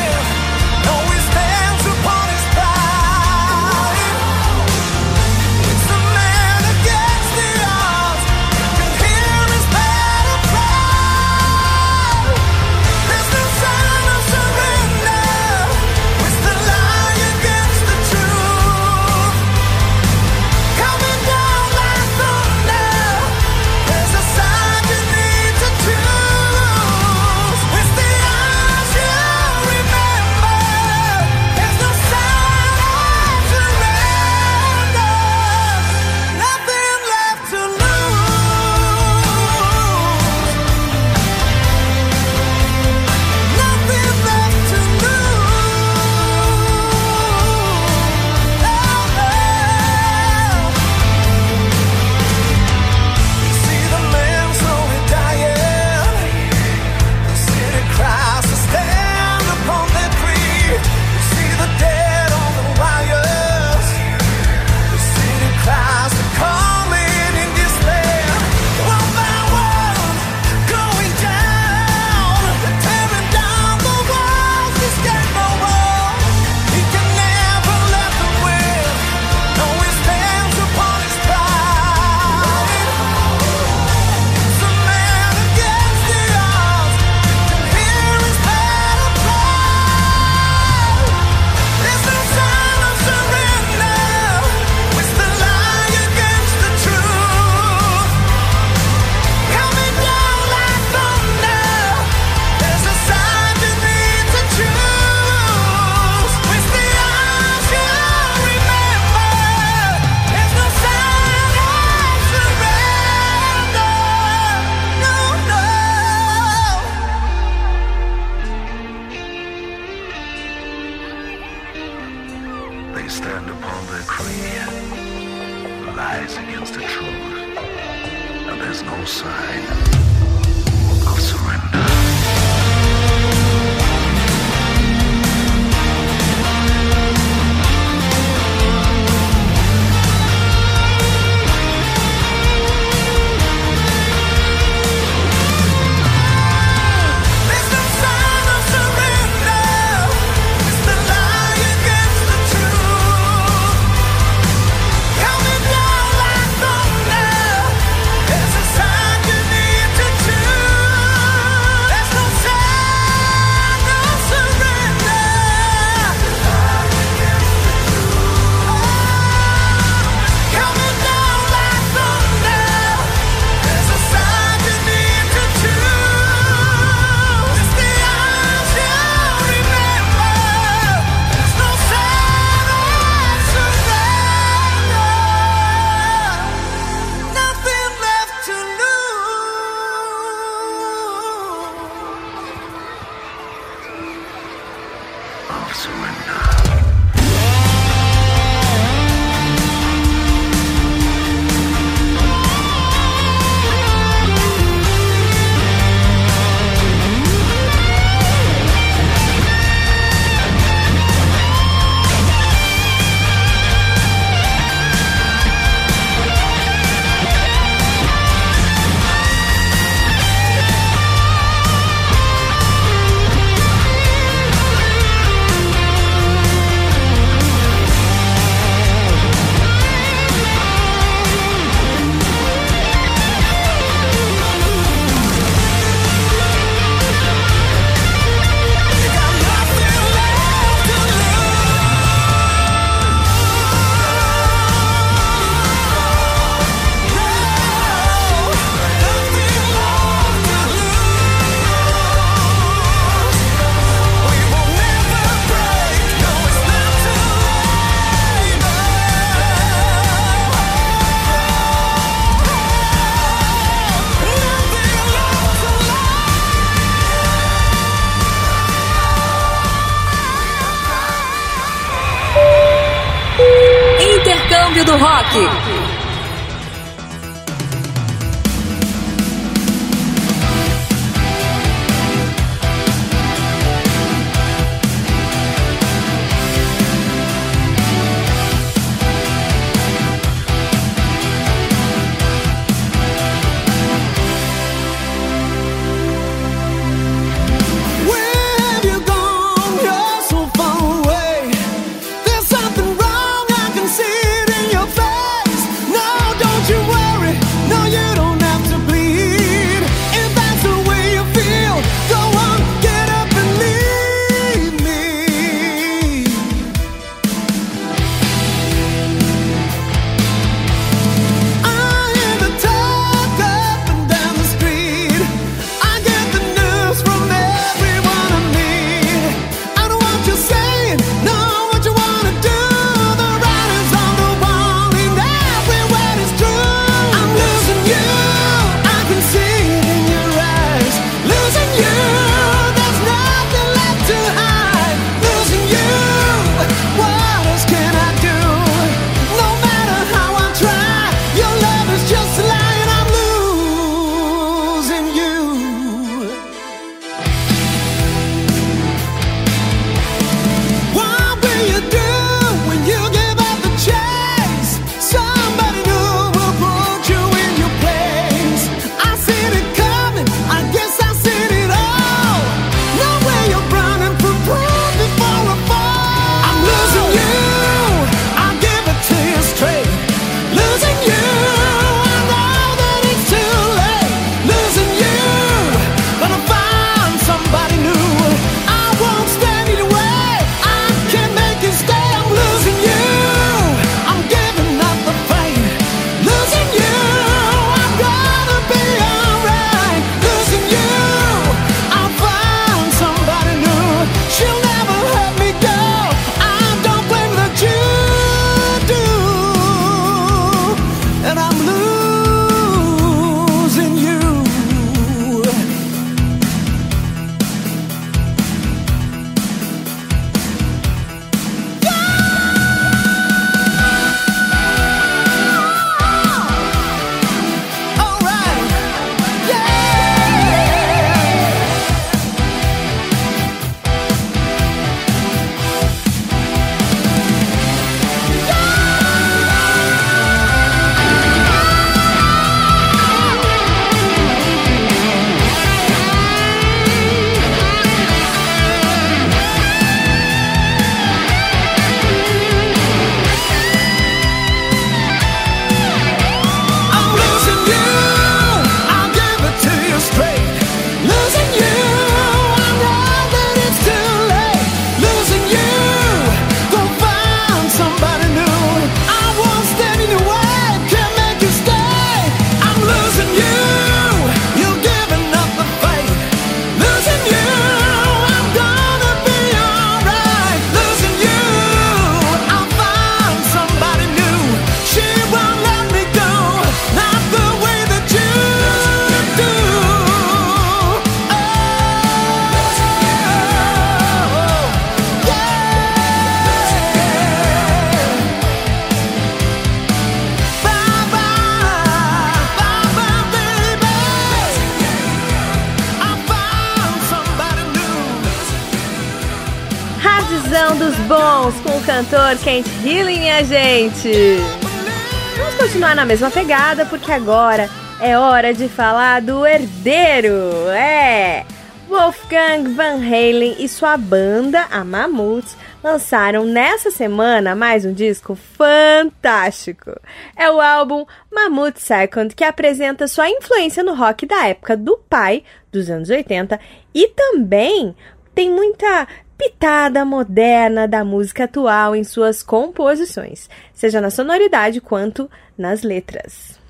Mesma pegada porque agora é hora de falar do herdeiro. É! Wolfgang Van Halen e sua banda, a Mammoths, lançaram nessa semana mais um disco fantástico. É o álbum Mammoth Second, que apresenta sua influência no rock da época do pai, dos anos 80, e também tem muita pitada moderna da música atual em suas composições, seja na sonoridade quanto nas letras.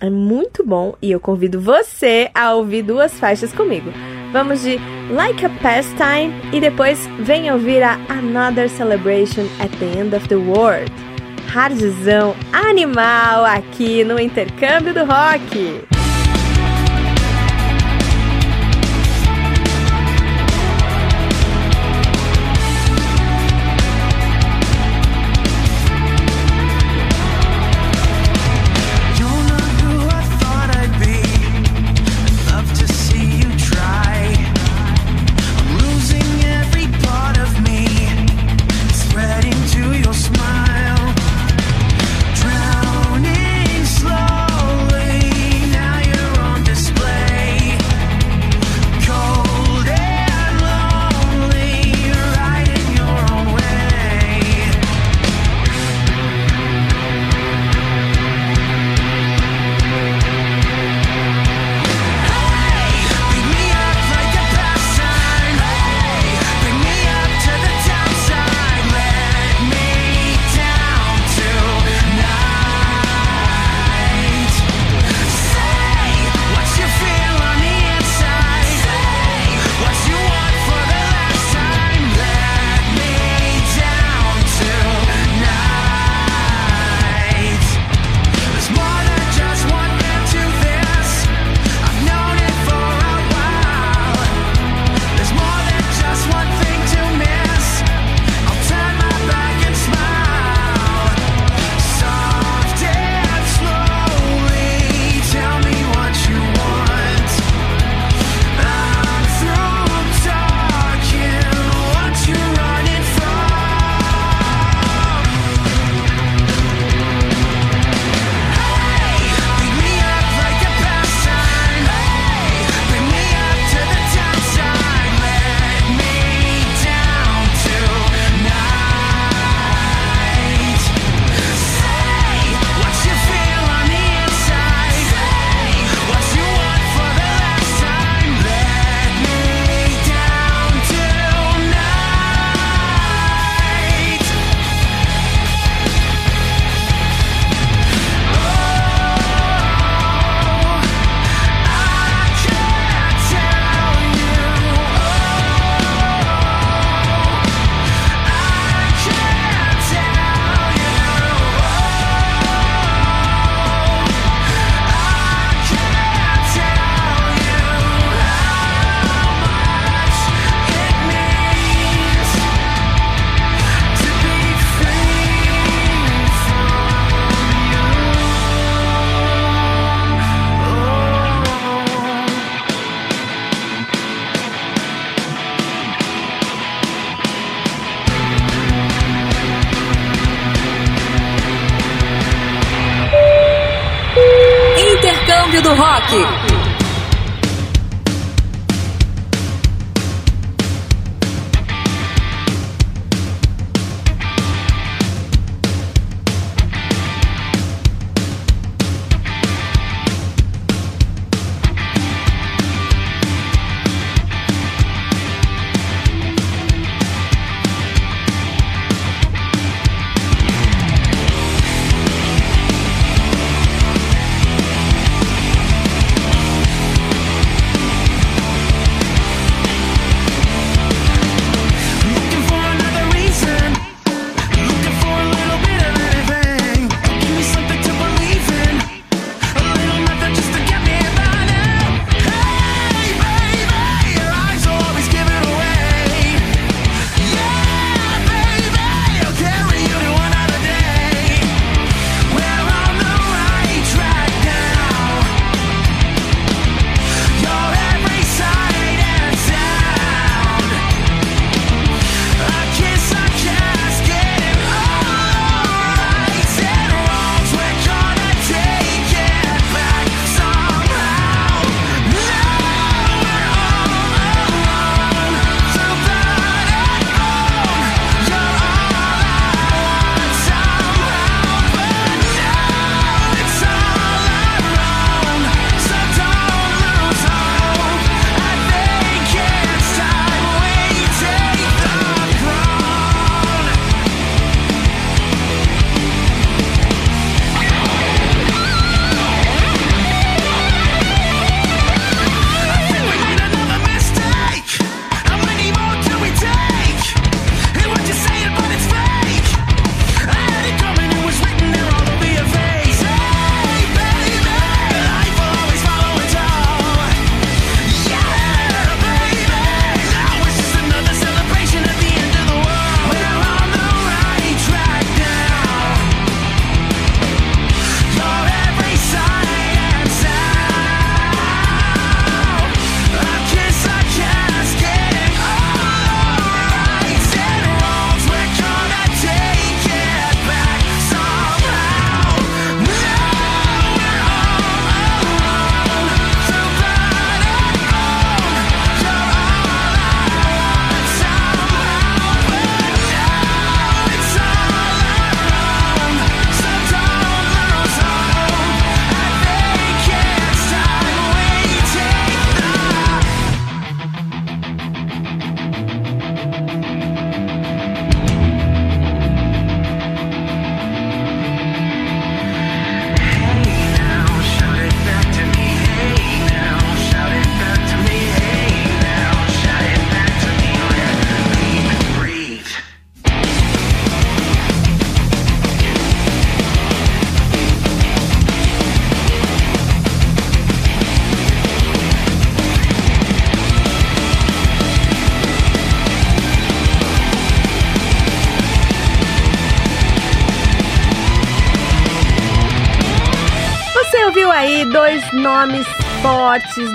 É muito bom e eu convido você a ouvir duas faixas comigo. Vamos de Like a Pastime e depois venha ouvir a Another Celebration at the End of the World. Hardzão animal aqui no intercâmbio do rock.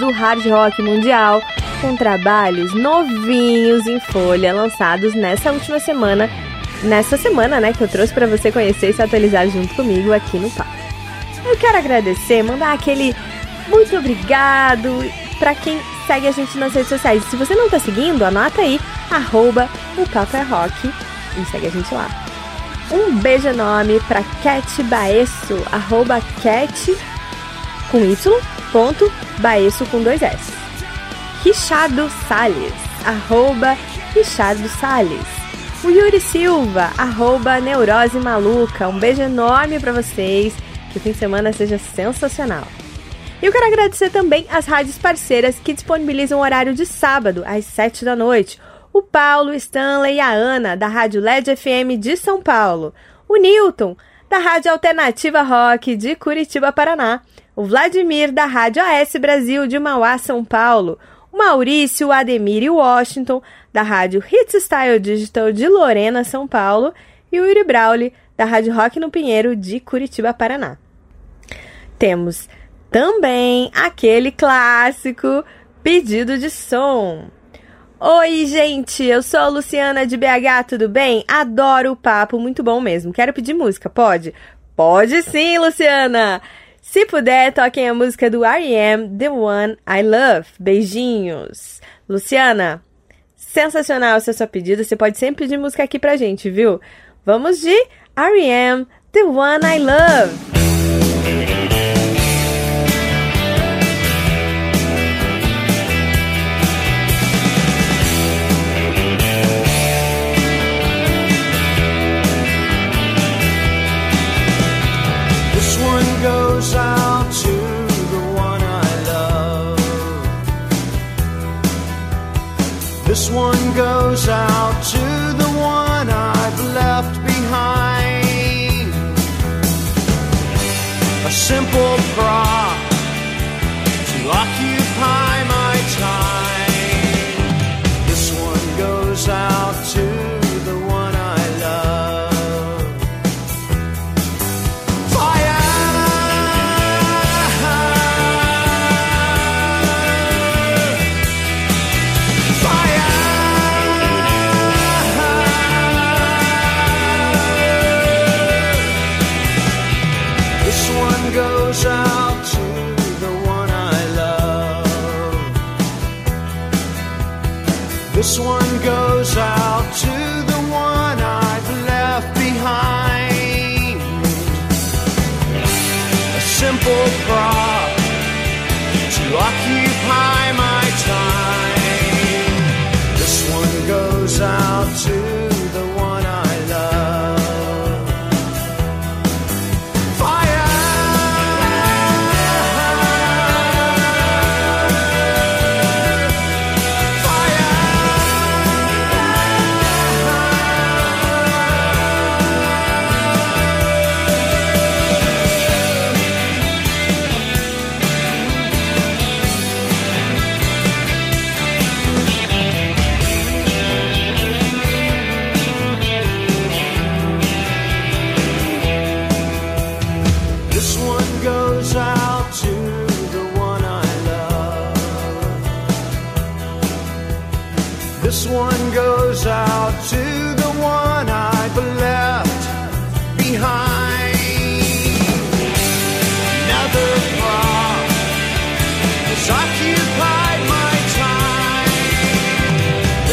Do hard rock mundial, com trabalhos novinhos em folha lançados nessa última semana, nessa semana, né, que eu trouxe para você conhecer e se atualizar junto comigo aqui no Papo. Eu quero agradecer, mandar aquele muito obrigado para quem segue a gente nas redes sociais. Se você não tá seguindo, anota aí, arroba o Papo é Rock e segue a gente lá. Um beijo enorme pra Cat Baesso, arroba Cat com Y, ponto, Baesso com dois S. Richardo Salles, arroba Richardo Salles. O Yuri Silva, arroba Neurose Maluca. Um beijo enorme para vocês. Que o fim de semana seja sensacional. Eu quero agradecer também as rádios parceiras que disponibilizam o horário de sábado, às 7 da noite. O Paulo, Stanley e a Ana, da Rádio LED FM de São Paulo. O Newton, da Rádio Alternativa Rock de Curitiba, Paraná. O Vladimir, da Rádio AS Brasil de Mauá, São Paulo. O Maurício, o Ademir e o Washington, da Rádio Hits Style Digital de Lorena, São Paulo. E o Yuri Brauli, da Rádio Rock no Pinheiro de Curitiba, Paraná. Temos também aquele clássico pedido de som. Oi, gente, eu sou a Luciana de BH, tudo bem? Adoro o papo, muito bom mesmo. Quero pedir música, pode? Pode sim, Luciana! Se puder, toquem a música do R.E.M., The One I Love. Beijinhos. Luciana, sensacional essa sua pedida. Você pode sempre pedir música aqui pra gente, viu? Vamos de R.E.M., The One I Love. This one goes out to the one I've left behind. A simple prop to occupy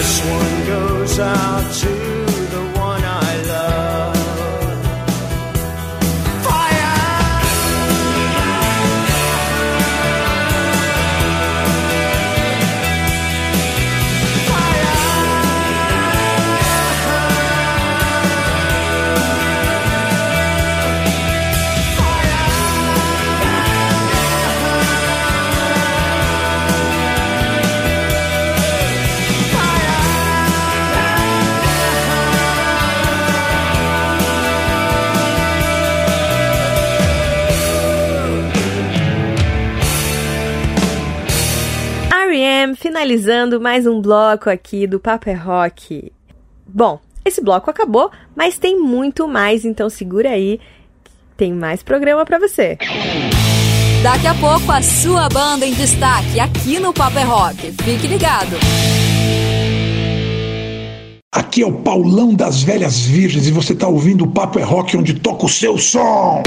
This one goes out to finalizando mais um bloco aqui do Paper é Rock. Bom, esse bloco acabou, mas tem muito mais, então segura aí, tem mais programa para você. Daqui a pouco a sua banda em destaque aqui no Paper Rock. Fique ligado. Aqui é o Paulão das Velhas Virgens e você está ouvindo o Papo é Rock onde toca o seu som.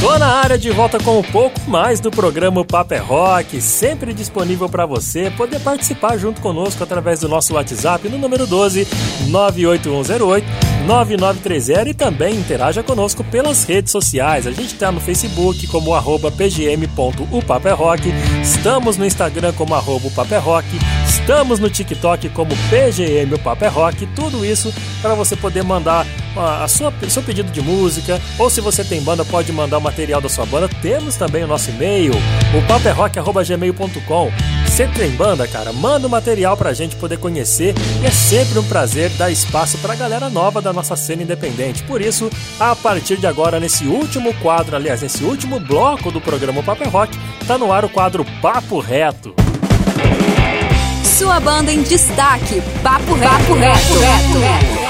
Tô na área de volta com um pouco mais do programa Papo é Rock, sempre disponível para você poder participar junto conosco através do nosso WhatsApp no número 12 98108 9930 e também interaja conosco pelas redes sociais. A gente está no Facebook como arroba pgm.upaperrock, estamos no Instagram como arroba Rock, estamos no TikTok como pgm Rock, tudo isso para você poder mandar a sua, seu pedido de música, ou se você tem banda, pode mandar o material da sua banda. Temos também o nosso e-mail, o paperrock.gmail.com. Você tem banda, cara? Manda o material pra gente poder conhecer e é sempre um prazer dar espaço pra galera nova da nossa cena independente. Por isso, a partir de agora, nesse último quadro, aliás, nesse último bloco do programa Paper Rock, tá no ar o quadro Papo Reto. Sua banda em destaque, Papo Reto. Papo Reto. Reto. Reto.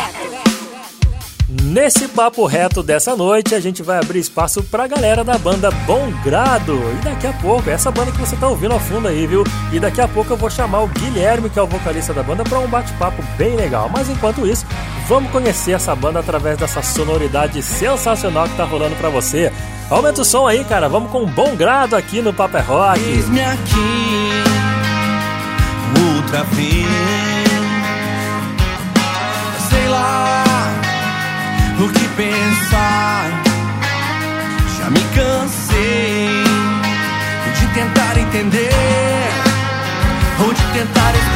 Nesse papo reto dessa noite, a gente vai abrir espaço pra galera da banda Bom Grado. E daqui a pouco, essa banda que você tá ouvindo ao fundo aí, viu? E daqui a pouco eu vou chamar o Guilherme, que é o vocalista da banda, pra um bate-papo bem legal. Mas enquanto isso, vamos conhecer essa banda através dessa sonoridade sensacional que tá rolando pra você. Aumenta o som aí, cara. Vamos com Bom Grado aqui no Paper Rock. Eis-me aqui, outra vez. Sei lá o que pensar. Já me cansei de tentar entender ou de tentar explicar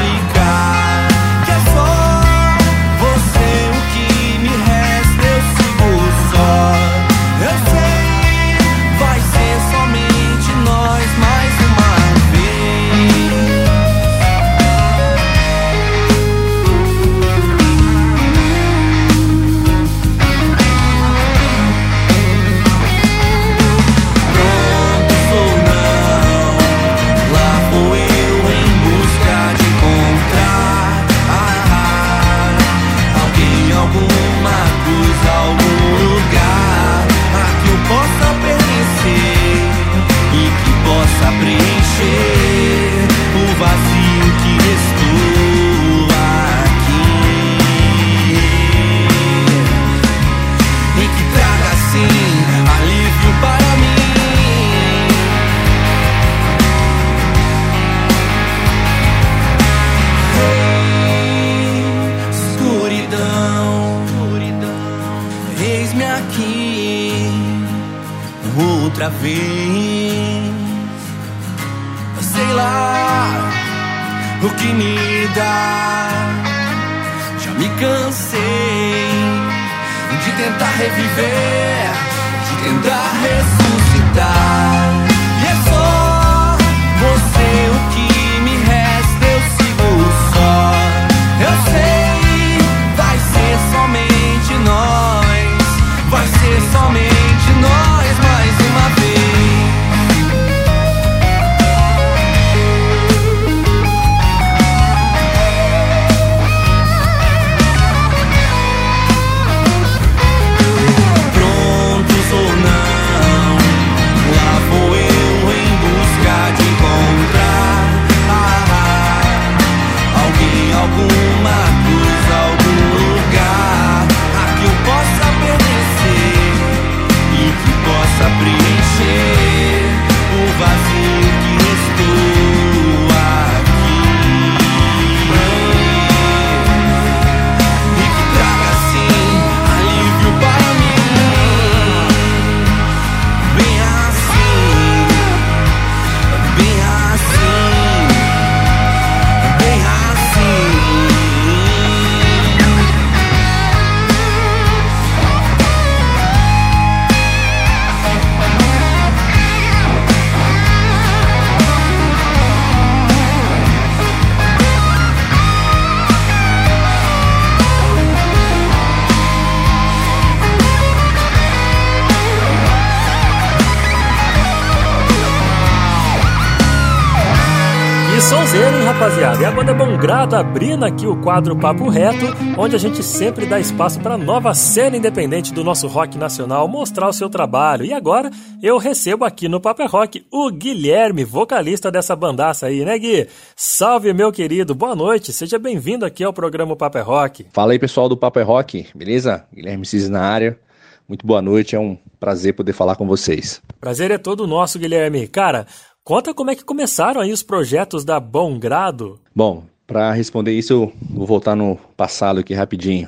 Abrindo aqui o quadro Papo Reto, onde a gente sempre dá espaço para nova cena independente do nosso rock nacional mostrar o seu trabalho. E agora eu recebo aqui no Papo é Rock o Guilherme, vocalista dessa bandaça aí, né, Gui? Salve, meu querido, boa noite, seja bem-vindo aqui ao programa Papo é Rock. Fala aí, pessoal do Papo é Rock, beleza? Guilherme Cis na área. Muito boa noite, é um prazer poder falar com vocês. Prazer é todo nosso, Guilherme. Cara, Conta como é que começaram aí os projetos da Bom Grado. Bom, para responder isso, eu vou voltar no passado aqui rapidinho.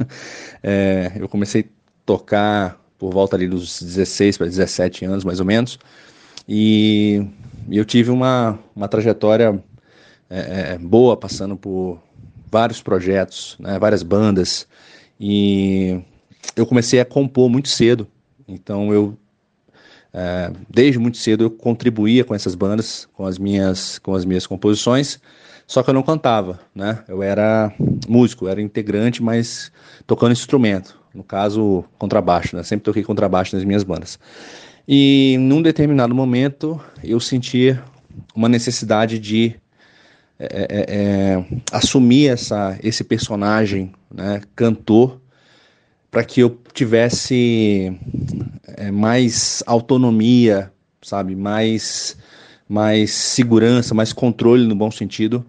é, eu comecei a tocar por volta ali dos 16 para 17 anos, mais ou menos, e eu tive uma, uma trajetória é, é, boa, passando por vários projetos, né, várias bandas, e eu comecei a compor muito cedo, então eu é, desde muito cedo eu contribuía com essas bandas, com as minhas, com as minhas composições, só que eu não cantava, né? Eu era músico, era integrante, mas tocando instrumento, no caso contrabaixo, né? Sempre toquei contrabaixo nas minhas bandas. E num determinado momento eu sentia uma necessidade de é, é, é, assumir essa, esse personagem, né, cantor, para que eu tivesse é, mais autonomia, sabe, mais, mais segurança, mais controle no bom sentido,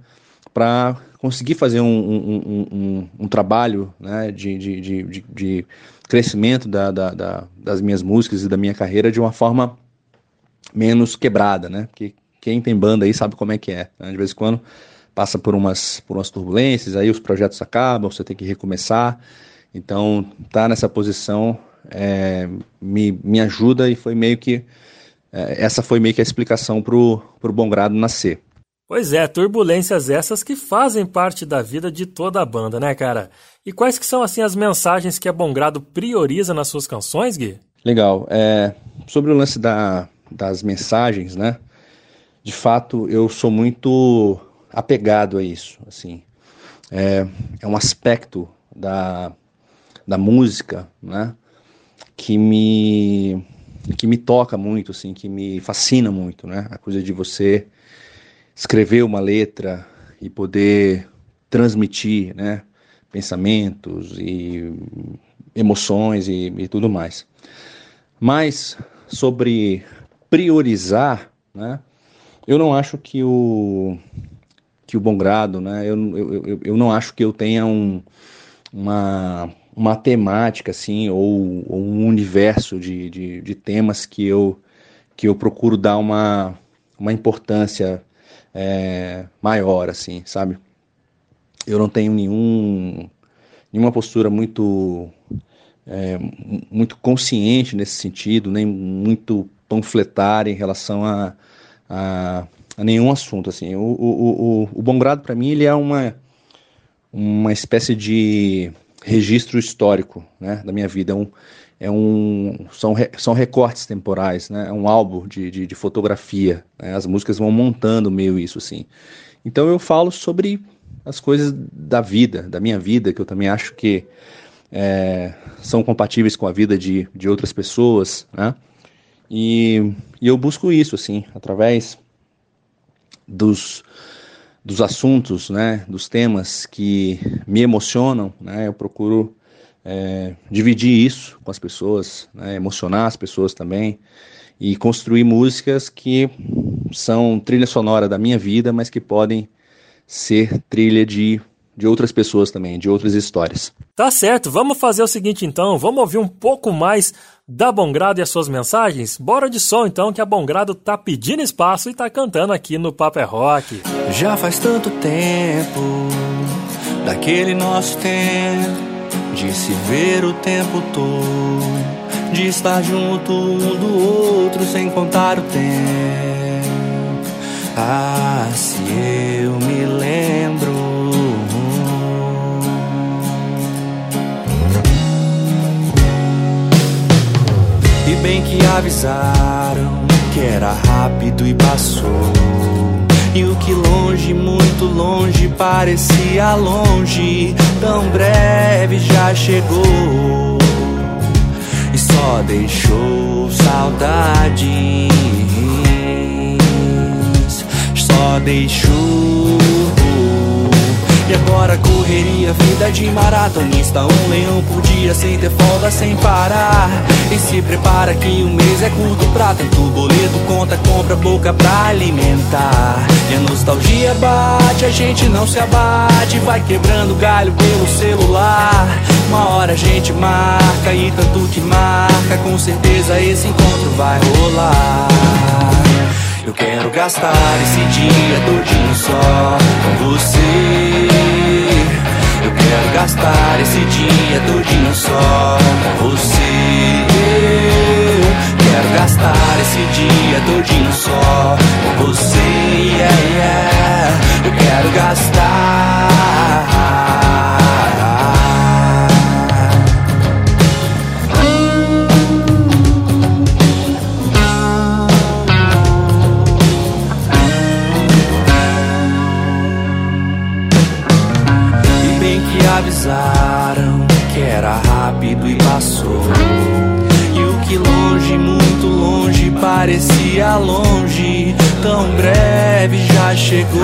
para conseguir fazer um, um, um, um trabalho né, de, de, de, de crescimento da, da, da, das minhas músicas e da minha carreira de uma forma menos quebrada, né? Porque quem tem banda aí sabe como é que é. Né? De vez em quando passa por umas, por umas turbulências, aí os projetos acabam, você tem que recomeçar. Então, tá nessa posição é, me, me ajuda e foi meio que. É, essa foi meio que a explicação pro, pro Bom Grado nascer. Pois é, turbulências essas que fazem parte da vida de toda a banda, né, cara? E quais que são, assim, as mensagens que a Bom Grado prioriza nas suas canções, Gui? Legal. É, sobre o lance da, das mensagens, né? De fato, eu sou muito apegado a isso, assim. É, é um aspecto da, da música, né? Que me que me toca muito, assim, que me fascina muito, né? A coisa de você escrever uma letra e poder transmitir, né? Pensamentos e emoções e, e tudo mais. Mas sobre priorizar, né? Eu não acho que o que o bom grado, né? Eu, eu, eu, não acho que eu tenha um, uma uma temática assim ou, ou um universo de, de, de, temas que eu que eu procuro dar uma, uma importância é, maior assim sabe eu não tenho nenhum nenhuma postura muito é, muito consciente nesse sentido nem muito panfletária em relação a, a, a nenhum assunto assim o, o, o, o bom grado para mim ele é uma uma espécie de registro histórico né, da minha vida. É um, é um, são, re, são recortes temporais, né, é um álbum de, de, de fotografia. Né, as músicas vão montando meio isso assim. Então eu falo sobre as coisas da vida, da minha vida, que eu também acho que é, são compatíveis com a vida de, de outras pessoas, né? E, e eu busco isso, assim, através dos, dos assuntos, né, dos temas que me emocionam, né, eu procuro é, dividir isso com as pessoas, né, emocionar as pessoas também e construir músicas que são trilha sonora da minha vida, mas que podem ser trilha de de outras pessoas também, de outras histórias. Tá certo, vamos fazer o seguinte então, vamos ouvir um pouco mais da Bongrado e as suas mensagens? Bora de som então, que a Bongrado tá pedindo espaço e tá cantando aqui no Papo é Rock. Já faz tanto tempo, daquele nosso tempo, de se ver o tempo todo, de estar junto um do outro sem contar o tempo. Ah, se eu me lembro bem que avisaram que era rápido e passou. E o que longe, muito longe, parecia longe, tão breve já chegou. E só deixou saudades, só deixou. E agora correria, vida de maratonista Um leão por dia, sem ter folga, sem parar. E se prepara que o mês é curto pra tanto. Boleto Conta, compra, boca pra alimentar. E a nostalgia bate, a gente não se abate. Vai quebrando galho pelo celular. Uma hora a gente marca e tanto que marca Com certeza esse encontro vai rolar. Eu quero gastar esse dia todinho só com você. Quero gastar esse dia todinho só com você. Quero gastar esse dia todinho só com você. Yeah, yeah. Eu quero gastar. Avisaram que era rápido e passou. E o que longe, muito longe, parecia longe, tão breve já chegou.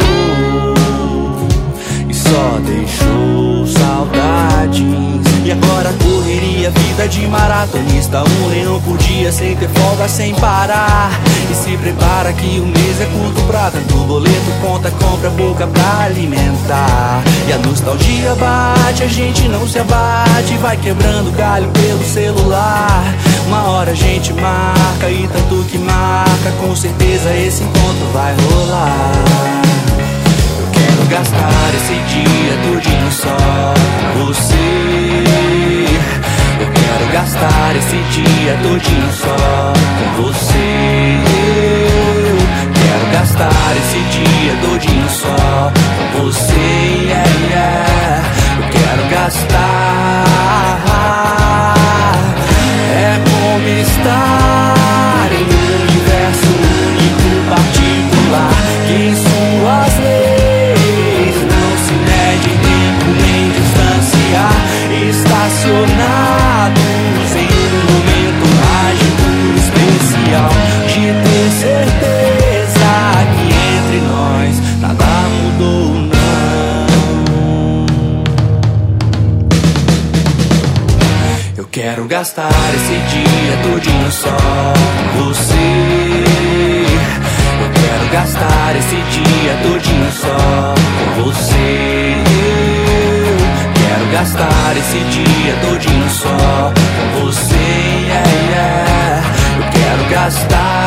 Só deixou saudades. E agora correria, vida de maratonista. Um leão por dia, sem ter folga, sem parar. E se prepara que o mês é curto pra tanto boleto, conta, compra, boca pra alimentar. E a nostalgia bate, a gente não se abate. Vai quebrando galho pelo celular. Uma hora a gente marca e tanto que marca, com certeza esse encontro vai rolar gastar esse dia todinho só com você. Eu quero gastar esse dia todinho só com você. Eu quero gastar esse dia todinho só com você. Yeah, yeah. Eu quero gastar. É como estar em um universo único particular que gastar esse dia todinho só com você. Eu quero gastar esse dia todinho só com você gastar esse dia todinho só com você, yeah, yeah. Eu quero gastar.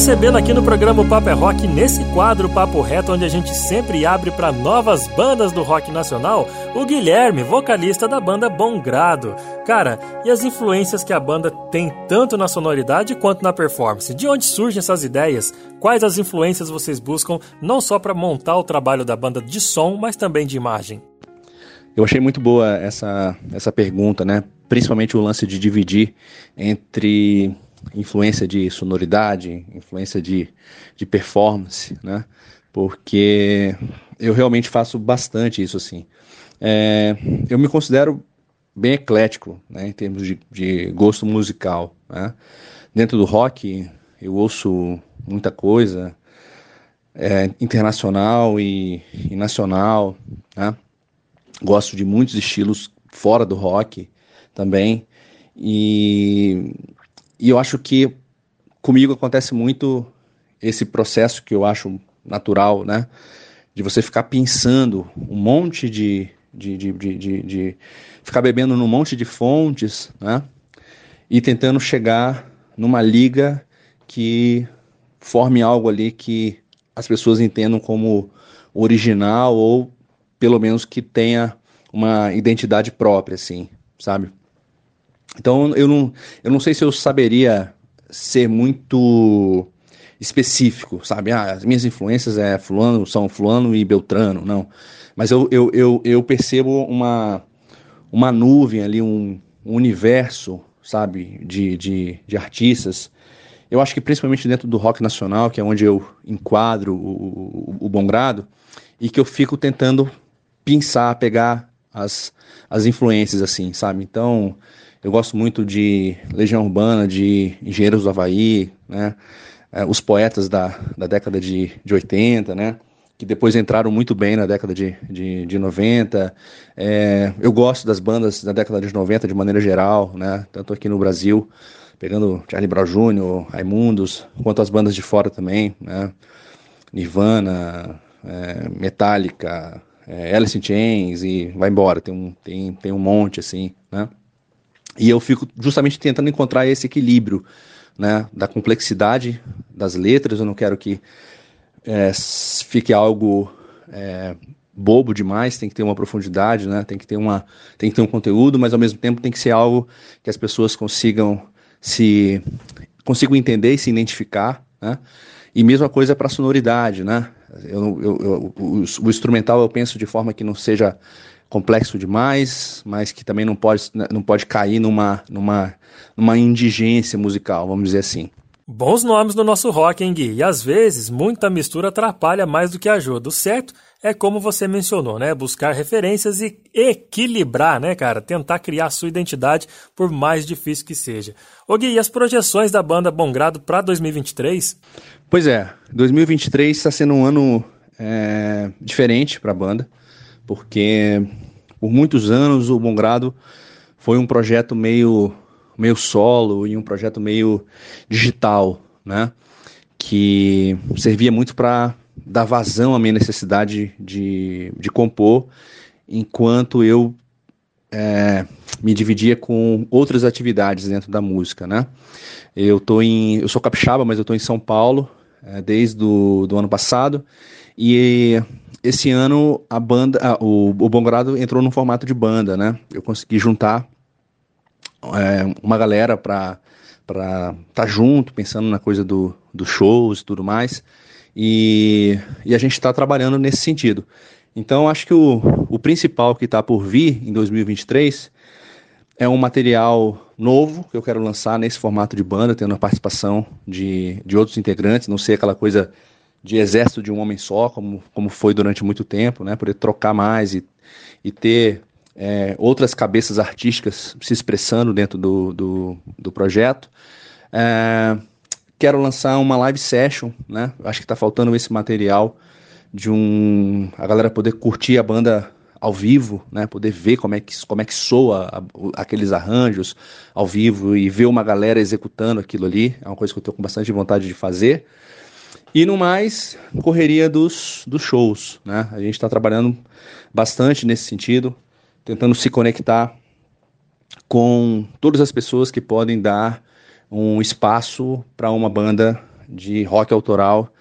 Recebendo aqui no programa Papo é Rock, nesse quadro Papo Reto, onde a gente sempre abre para novas bandas do rock nacional, o Guilherme, vocalista da banda Bom Grado. Cara, e as influências que a banda tem tanto na sonoridade quanto na performance? De onde surgem essas ideias? Quais as influências vocês buscam, não só para montar o trabalho da banda de som, mas também de imagem? Eu achei muito boa essa, essa pergunta, né? Principalmente o lance de dividir entre influência de sonoridade, influência de, de performance, né? Porque eu realmente faço bastante isso assim. É, eu me considero bem eclético, né, em termos de, de gosto musical. Né? Dentro do rock, eu ouço muita coisa é, internacional e, e nacional. Né? Gosto de muitos estilos fora do rock também. E e eu acho que comigo acontece muito esse processo que eu acho natural, né? De você ficar pensando um monte de. de, de, de, de ficar bebendo num monte de fontes, né? E tentando chegar numa liga que forme algo ali que as pessoas entendam como original ou pelo menos que tenha uma identidade própria, assim, sabe? Então eu não, eu não sei se eu saberia ser muito específico, sabe? Ah, as minhas influências é fulano, são fulano e beltrano, não. Mas eu, eu, eu, eu percebo uma, uma nuvem ali, um, um universo, sabe, de, de, de artistas. Eu acho que principalmente dentro do rock nacional, que é onde eu enquadro o, o, o Bom Grado, e que eu fico tentando pensar, pegar as, as influências, assim, sabe? Então, eu gosto muito de Legião Urbana, de Engenheiros do Havaí, né? É, os poetas da, da década de, de 80, né? Que depois entraram muito bem na década de, de, de 90. É, eu gosto das bandas da década de 90 de maneira geral, né? Tanto aqui no Brasil, pegando Charlie Brown Jr., Raimundos, quanto as bandas de fora também, né? Nirvana, é, Metallica, é, Alice in Chains e vai embora, tem um, tem, tem um monte assim, né? E eu fico justamente tentando encontrar esse equilíbrio, né, da complexidade das letras. Eu não quero que é, fique algo é, bobo demais. Tem que ter uma profundidade, né? Tem que ter uma, tem que ter um conteúdo, mas ao mesmo tempo tem que ser algo que as pessoas consigam se consigam entender e se identificar, né? E mesma coisa para a sonoridade, né? Eu, eu, eu, o, o instrumental eu penso de forma que não seja complexo demais, mas que também não pode, não pode cair numa, numa, numa indigência musical, vamos dizer assim. Bons nomes no nosso rock, hein, Gui? E às vezes muita mistura atrapalha mais do que ajuda. O certo é como você mencionou, né? Buscar referências e equilibrar, né, cara? Tentar criar sua identidade, por mais difícil que seja. Ô Gui, e as projeções da banda Bom Grado para 2023? Pois é, 2023 está sendo um ano é, diferente para a banda porque por muitos anos o Bom Grado foi um projeto meio, meio solo e um projeto meio digital, né? Que servia muito para dar vazão à minha necessidade de, de compor, enquanto eu é, me dividia com outras atividades dentro da música, né? Eu tô em, eu sou capixaba, mas eu estou em São Paulo é, desde do, do ano passado e esse ano a banda, ah, o, o entrou no formato de banda, né? Eu consegui juntar é, uma galera para para estar tá junto, pensando na coisa do, dos shows e tudo mais. E, e a gente está trabalhando nesse sentido. Então, acho que o, o principal que está por vir em 2023 é um material novo que eu quero lançar nesse formato de banda, tendo a participação de, de outros integrantes, não ser aquela coisa de exército de um homem só, como, como foi durante muito tempo, né? Poder trocar mais e, e ter é, outras cabeças artísticas se expressando dentro do, do, do projeto. É, quero lançar uma live session, né? Acho que está faltando esse material de um a galera poder curtir a banda ao vivo, né? Poder ver como é que como é que soa a, aqueles arranjos ao vivo e ver uma galera executando aquilo ali. É uma coisa que eu estou com bastante vontade de fazer. E no mais, correria dos, dos shows, né? A gente está trabalhando bastante nesse sentido, tentando se conectar com todas as pessoas que podem dar um espaço para uma banda de rock autoral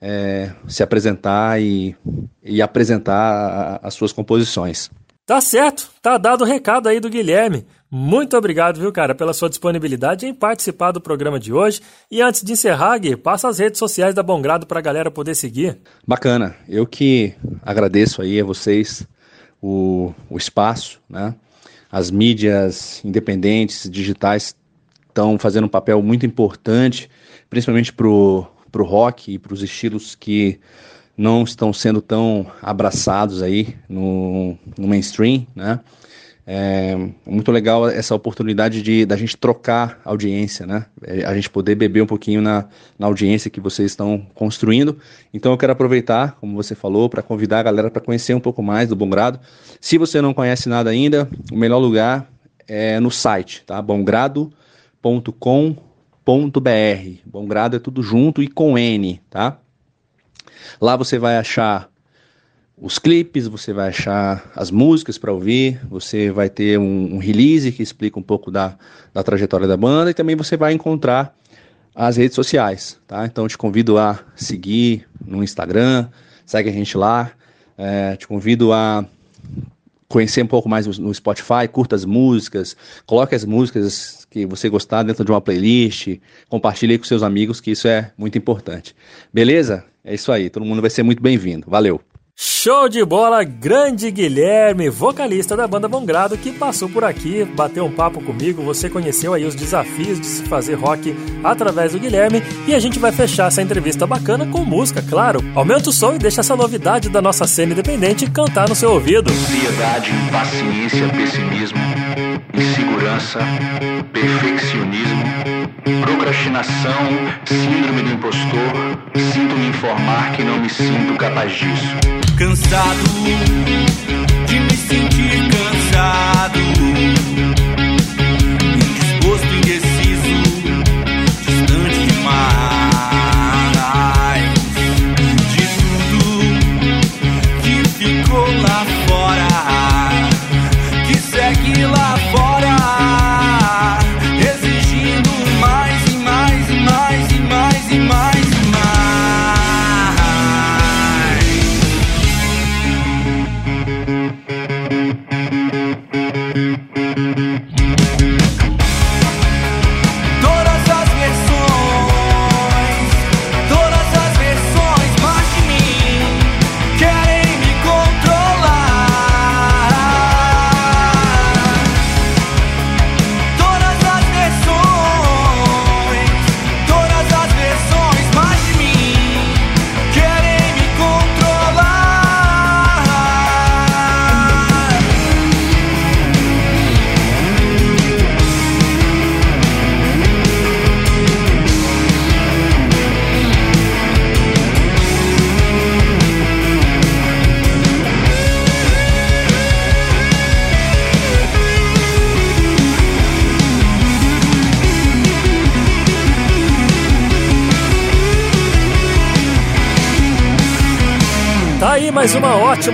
é, se apresentar e, e apresentar as suas composições. Tá certo, tá dado o recado aí do Guilherme. Muito obrigado, viu, cara, pela sua disponibilidade em participar do programa de hoje. E antes de encerrar, Gui, passa as redes sociais da Bom Grado para a galera poder seguir. Bacana. Eu que agradeço aí a vocês o, o espaço, né? As mídias independentes, digitais, estão fazendo um papel muito importante, principalmente pro, pro rock e para os estilos que não estão sendo tão abraçados aí no, no mainstream, né? É muito legal essa oportunidade de da gente trocar audiência, né? É, a gente poder beber um pouquinho na, na audiência que vocês estão construindo. Então eu quero aproveitar, como você falou, para convidar a galera para conhecer um pouco mais do Bom Grado. Se você não conhece nada ainda, o melhor lugar é no site, tá? bomgrado.com.br. Bom Grado é tudo junto e com N, tá? Lá você vai achar os clipes, você vai achar as músicas para ouvir, você vai ter um, um, release que explica um pouco da, da trajetória da banda e também você vai encontrar as redes sociais, tá? Então te convido a seguir no Instagram, segue a gente lá, é, te convido a conhecer um pouco mais no Spotify, curta as músicas, coloque as músicas que você gostar dentro de uma playlist, compartilhe com seus amigos, que isso é muito importante. Beleza? É isso aí, todo mundo vai ser muito bem-vindo. Valeu! Show de bola, grande Guilherme, vocalista da banda Bom Grado, que passou por aqui, bateu um papo comigo. Você conheceu aí os desafios de se fazer rock através do Guilherme e a gente vai fechar essa entrevista bacana com música, claro. Aumenta o som e deixa essa novidade da nossa cena independente cantar no seu ouvido. Ansiedade, impaciência, pessimismo, insegurança, perfeccionismo, procrastinação, síndrome do impostor. Sinto me informar que não me sinto capaz disso cansado de me sentir cansado,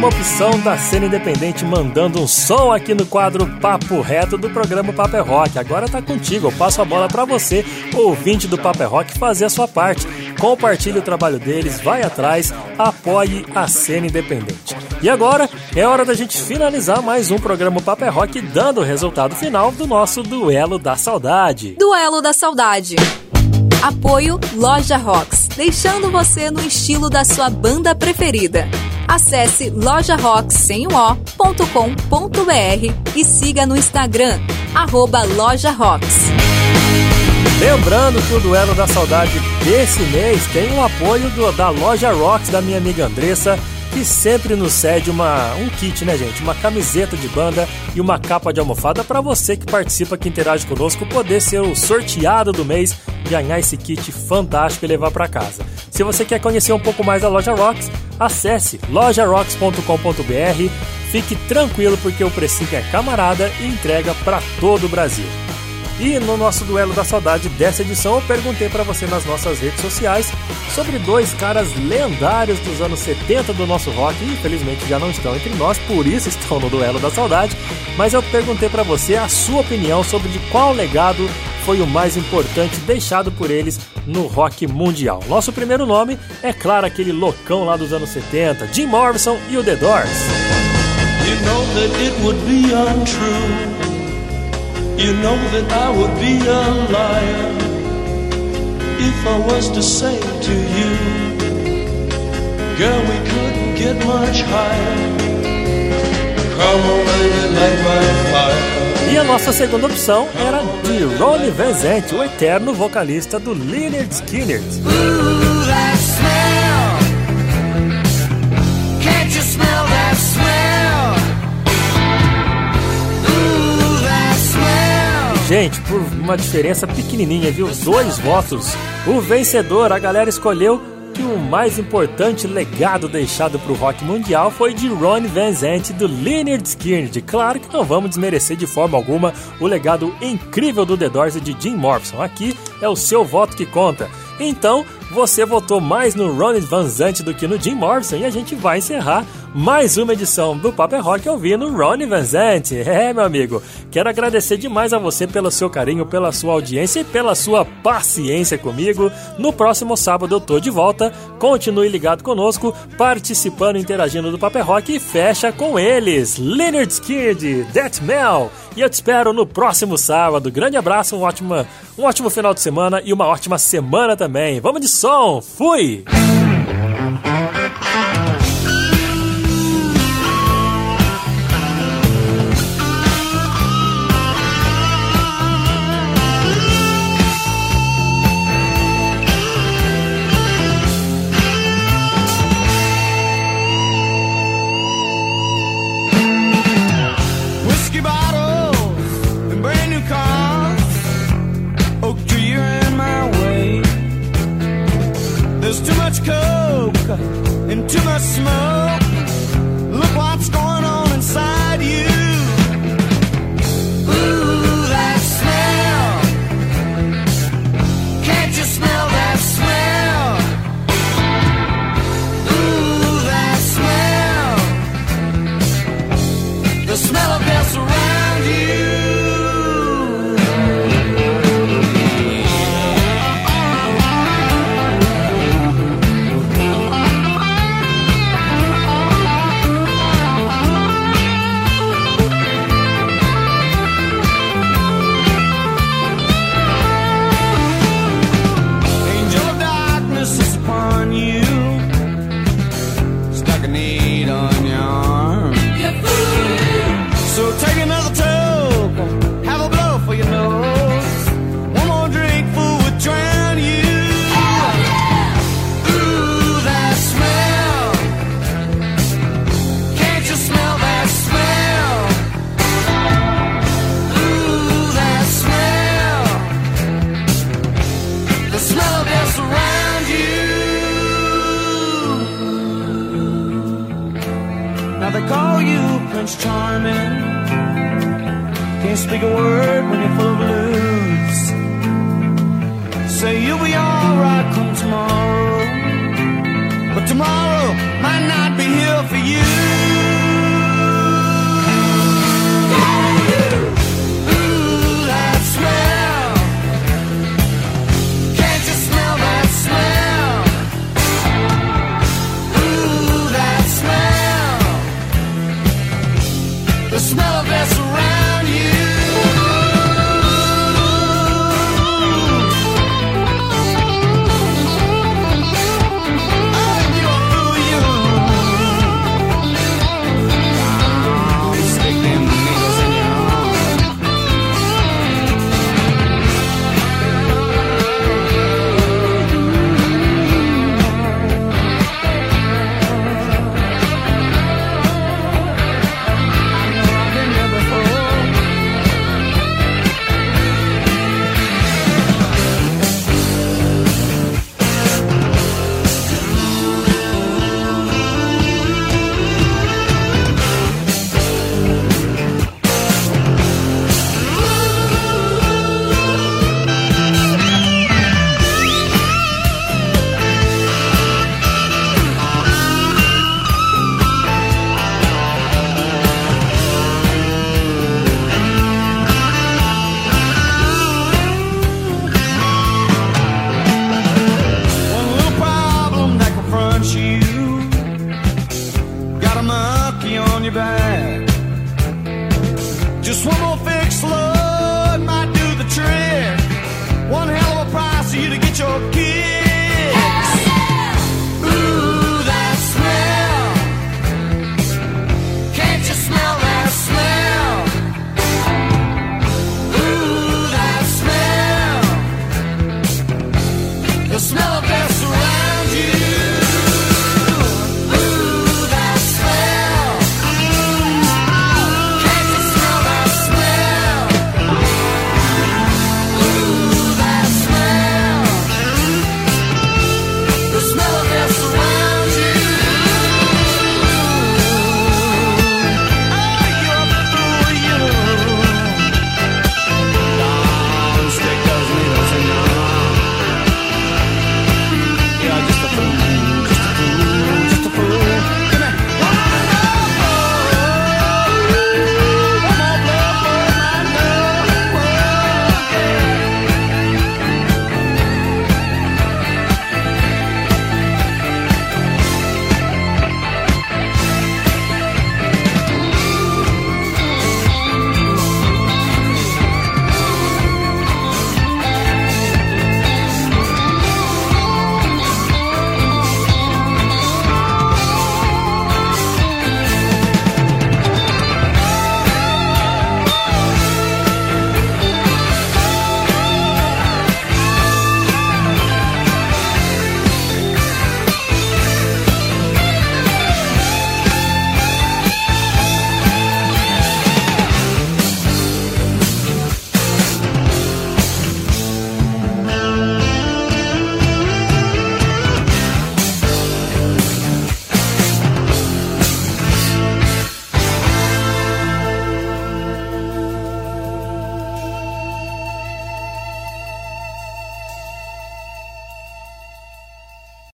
uma opção da cena independente mandando um som aqui no quadro Papo Reto do programa Papo é Rock. Agora tá contigo, eu passo a bola para você, ouvinte do Papo é Rock, fazer a sua parte. Compartilhe o trabalho deles, vai atrás, apoie a cena independente. E agora é hora da gente finalizar mais um programa Papo é Rock dando o resultado final do nosso Duelo da Saudade. Duelo da Saudade. Apoio Loja Rocks, deixando você no estilo da sua banda preferida. Acesse lojarocks.com.br e siga no Instagram, arroba Loja Rocks. Lembrando que o Duelo da Saudade desse mês tem o apoio do, da Loja Rocks da minha amiga Andressa, que sempre nos cede uma, um kit, né, gente? Uma camiseta de banda e uma capa de almofada para você que participa, que interage conosco, poder ser o sorteado do mês, ganhar esse kit fantástico e levar para casa. Se você quer conhecer um pouco mais da Loja Rocks, acesse lojarocks.com.br. Fique tranquilo porque o precinho é camarada e entrega para todo o Brasil. E no nosso duelo da saudade dessa edição, eu perguntei para você nas nossas redes sociais sobre dois caras lendários dos anos 70 do nosso rock, e infelizmente já não estão entre nós, por isso estão no duelo da saudade. Mas eu perguntei para você a sua opinião sobre de qual legado foi o mais importante deixado por eles no rock mundial. Nosso primeiro nome é, claro, aquele loucão lá dos anos 70, Jim Morrison e o The Doors. You know You know that I would be a liar if I was to say to you, Girl, we couldn't get much higher. Come on, baby, light my fire. E a nossa segunda opção era de Ronnie Zant, o eterno vocalista do Lynyrd Skynyrd. Gente, por uma diferença pequenininha, viu? Dois votos. O vencedor, a galera escolheu que o mais importante legado deixado para o rock mundial foi de Ron Van Zant do Lynyrd Skynyrd. Claro que não vamos desmerecer de forma alguma o legado incrível do The Doors e de Jim Morrison. Aqui é o seu voto que conta. Então, você votou mais no Ronnie Van Zant do que no Jim Morrison e a gente vai encerrar mais uma edição do Paper Rock ouvindo Ronnie Van Zant. É, meu amigo, quero agradecer demais a você pelo seu carinho, pela sua audiência e pela sua paciência comigo. No próximo sábado eu tô de volta. Continue ligado conosco, participando, interagindo do Paper Rock e fecha com eles, Leonard Skid, Death Mel. E eu te espero no próximo sábado. Grande abraço, um ótimo, um ótimo final de semana e uma ótima semana também. Vamos de som, fui!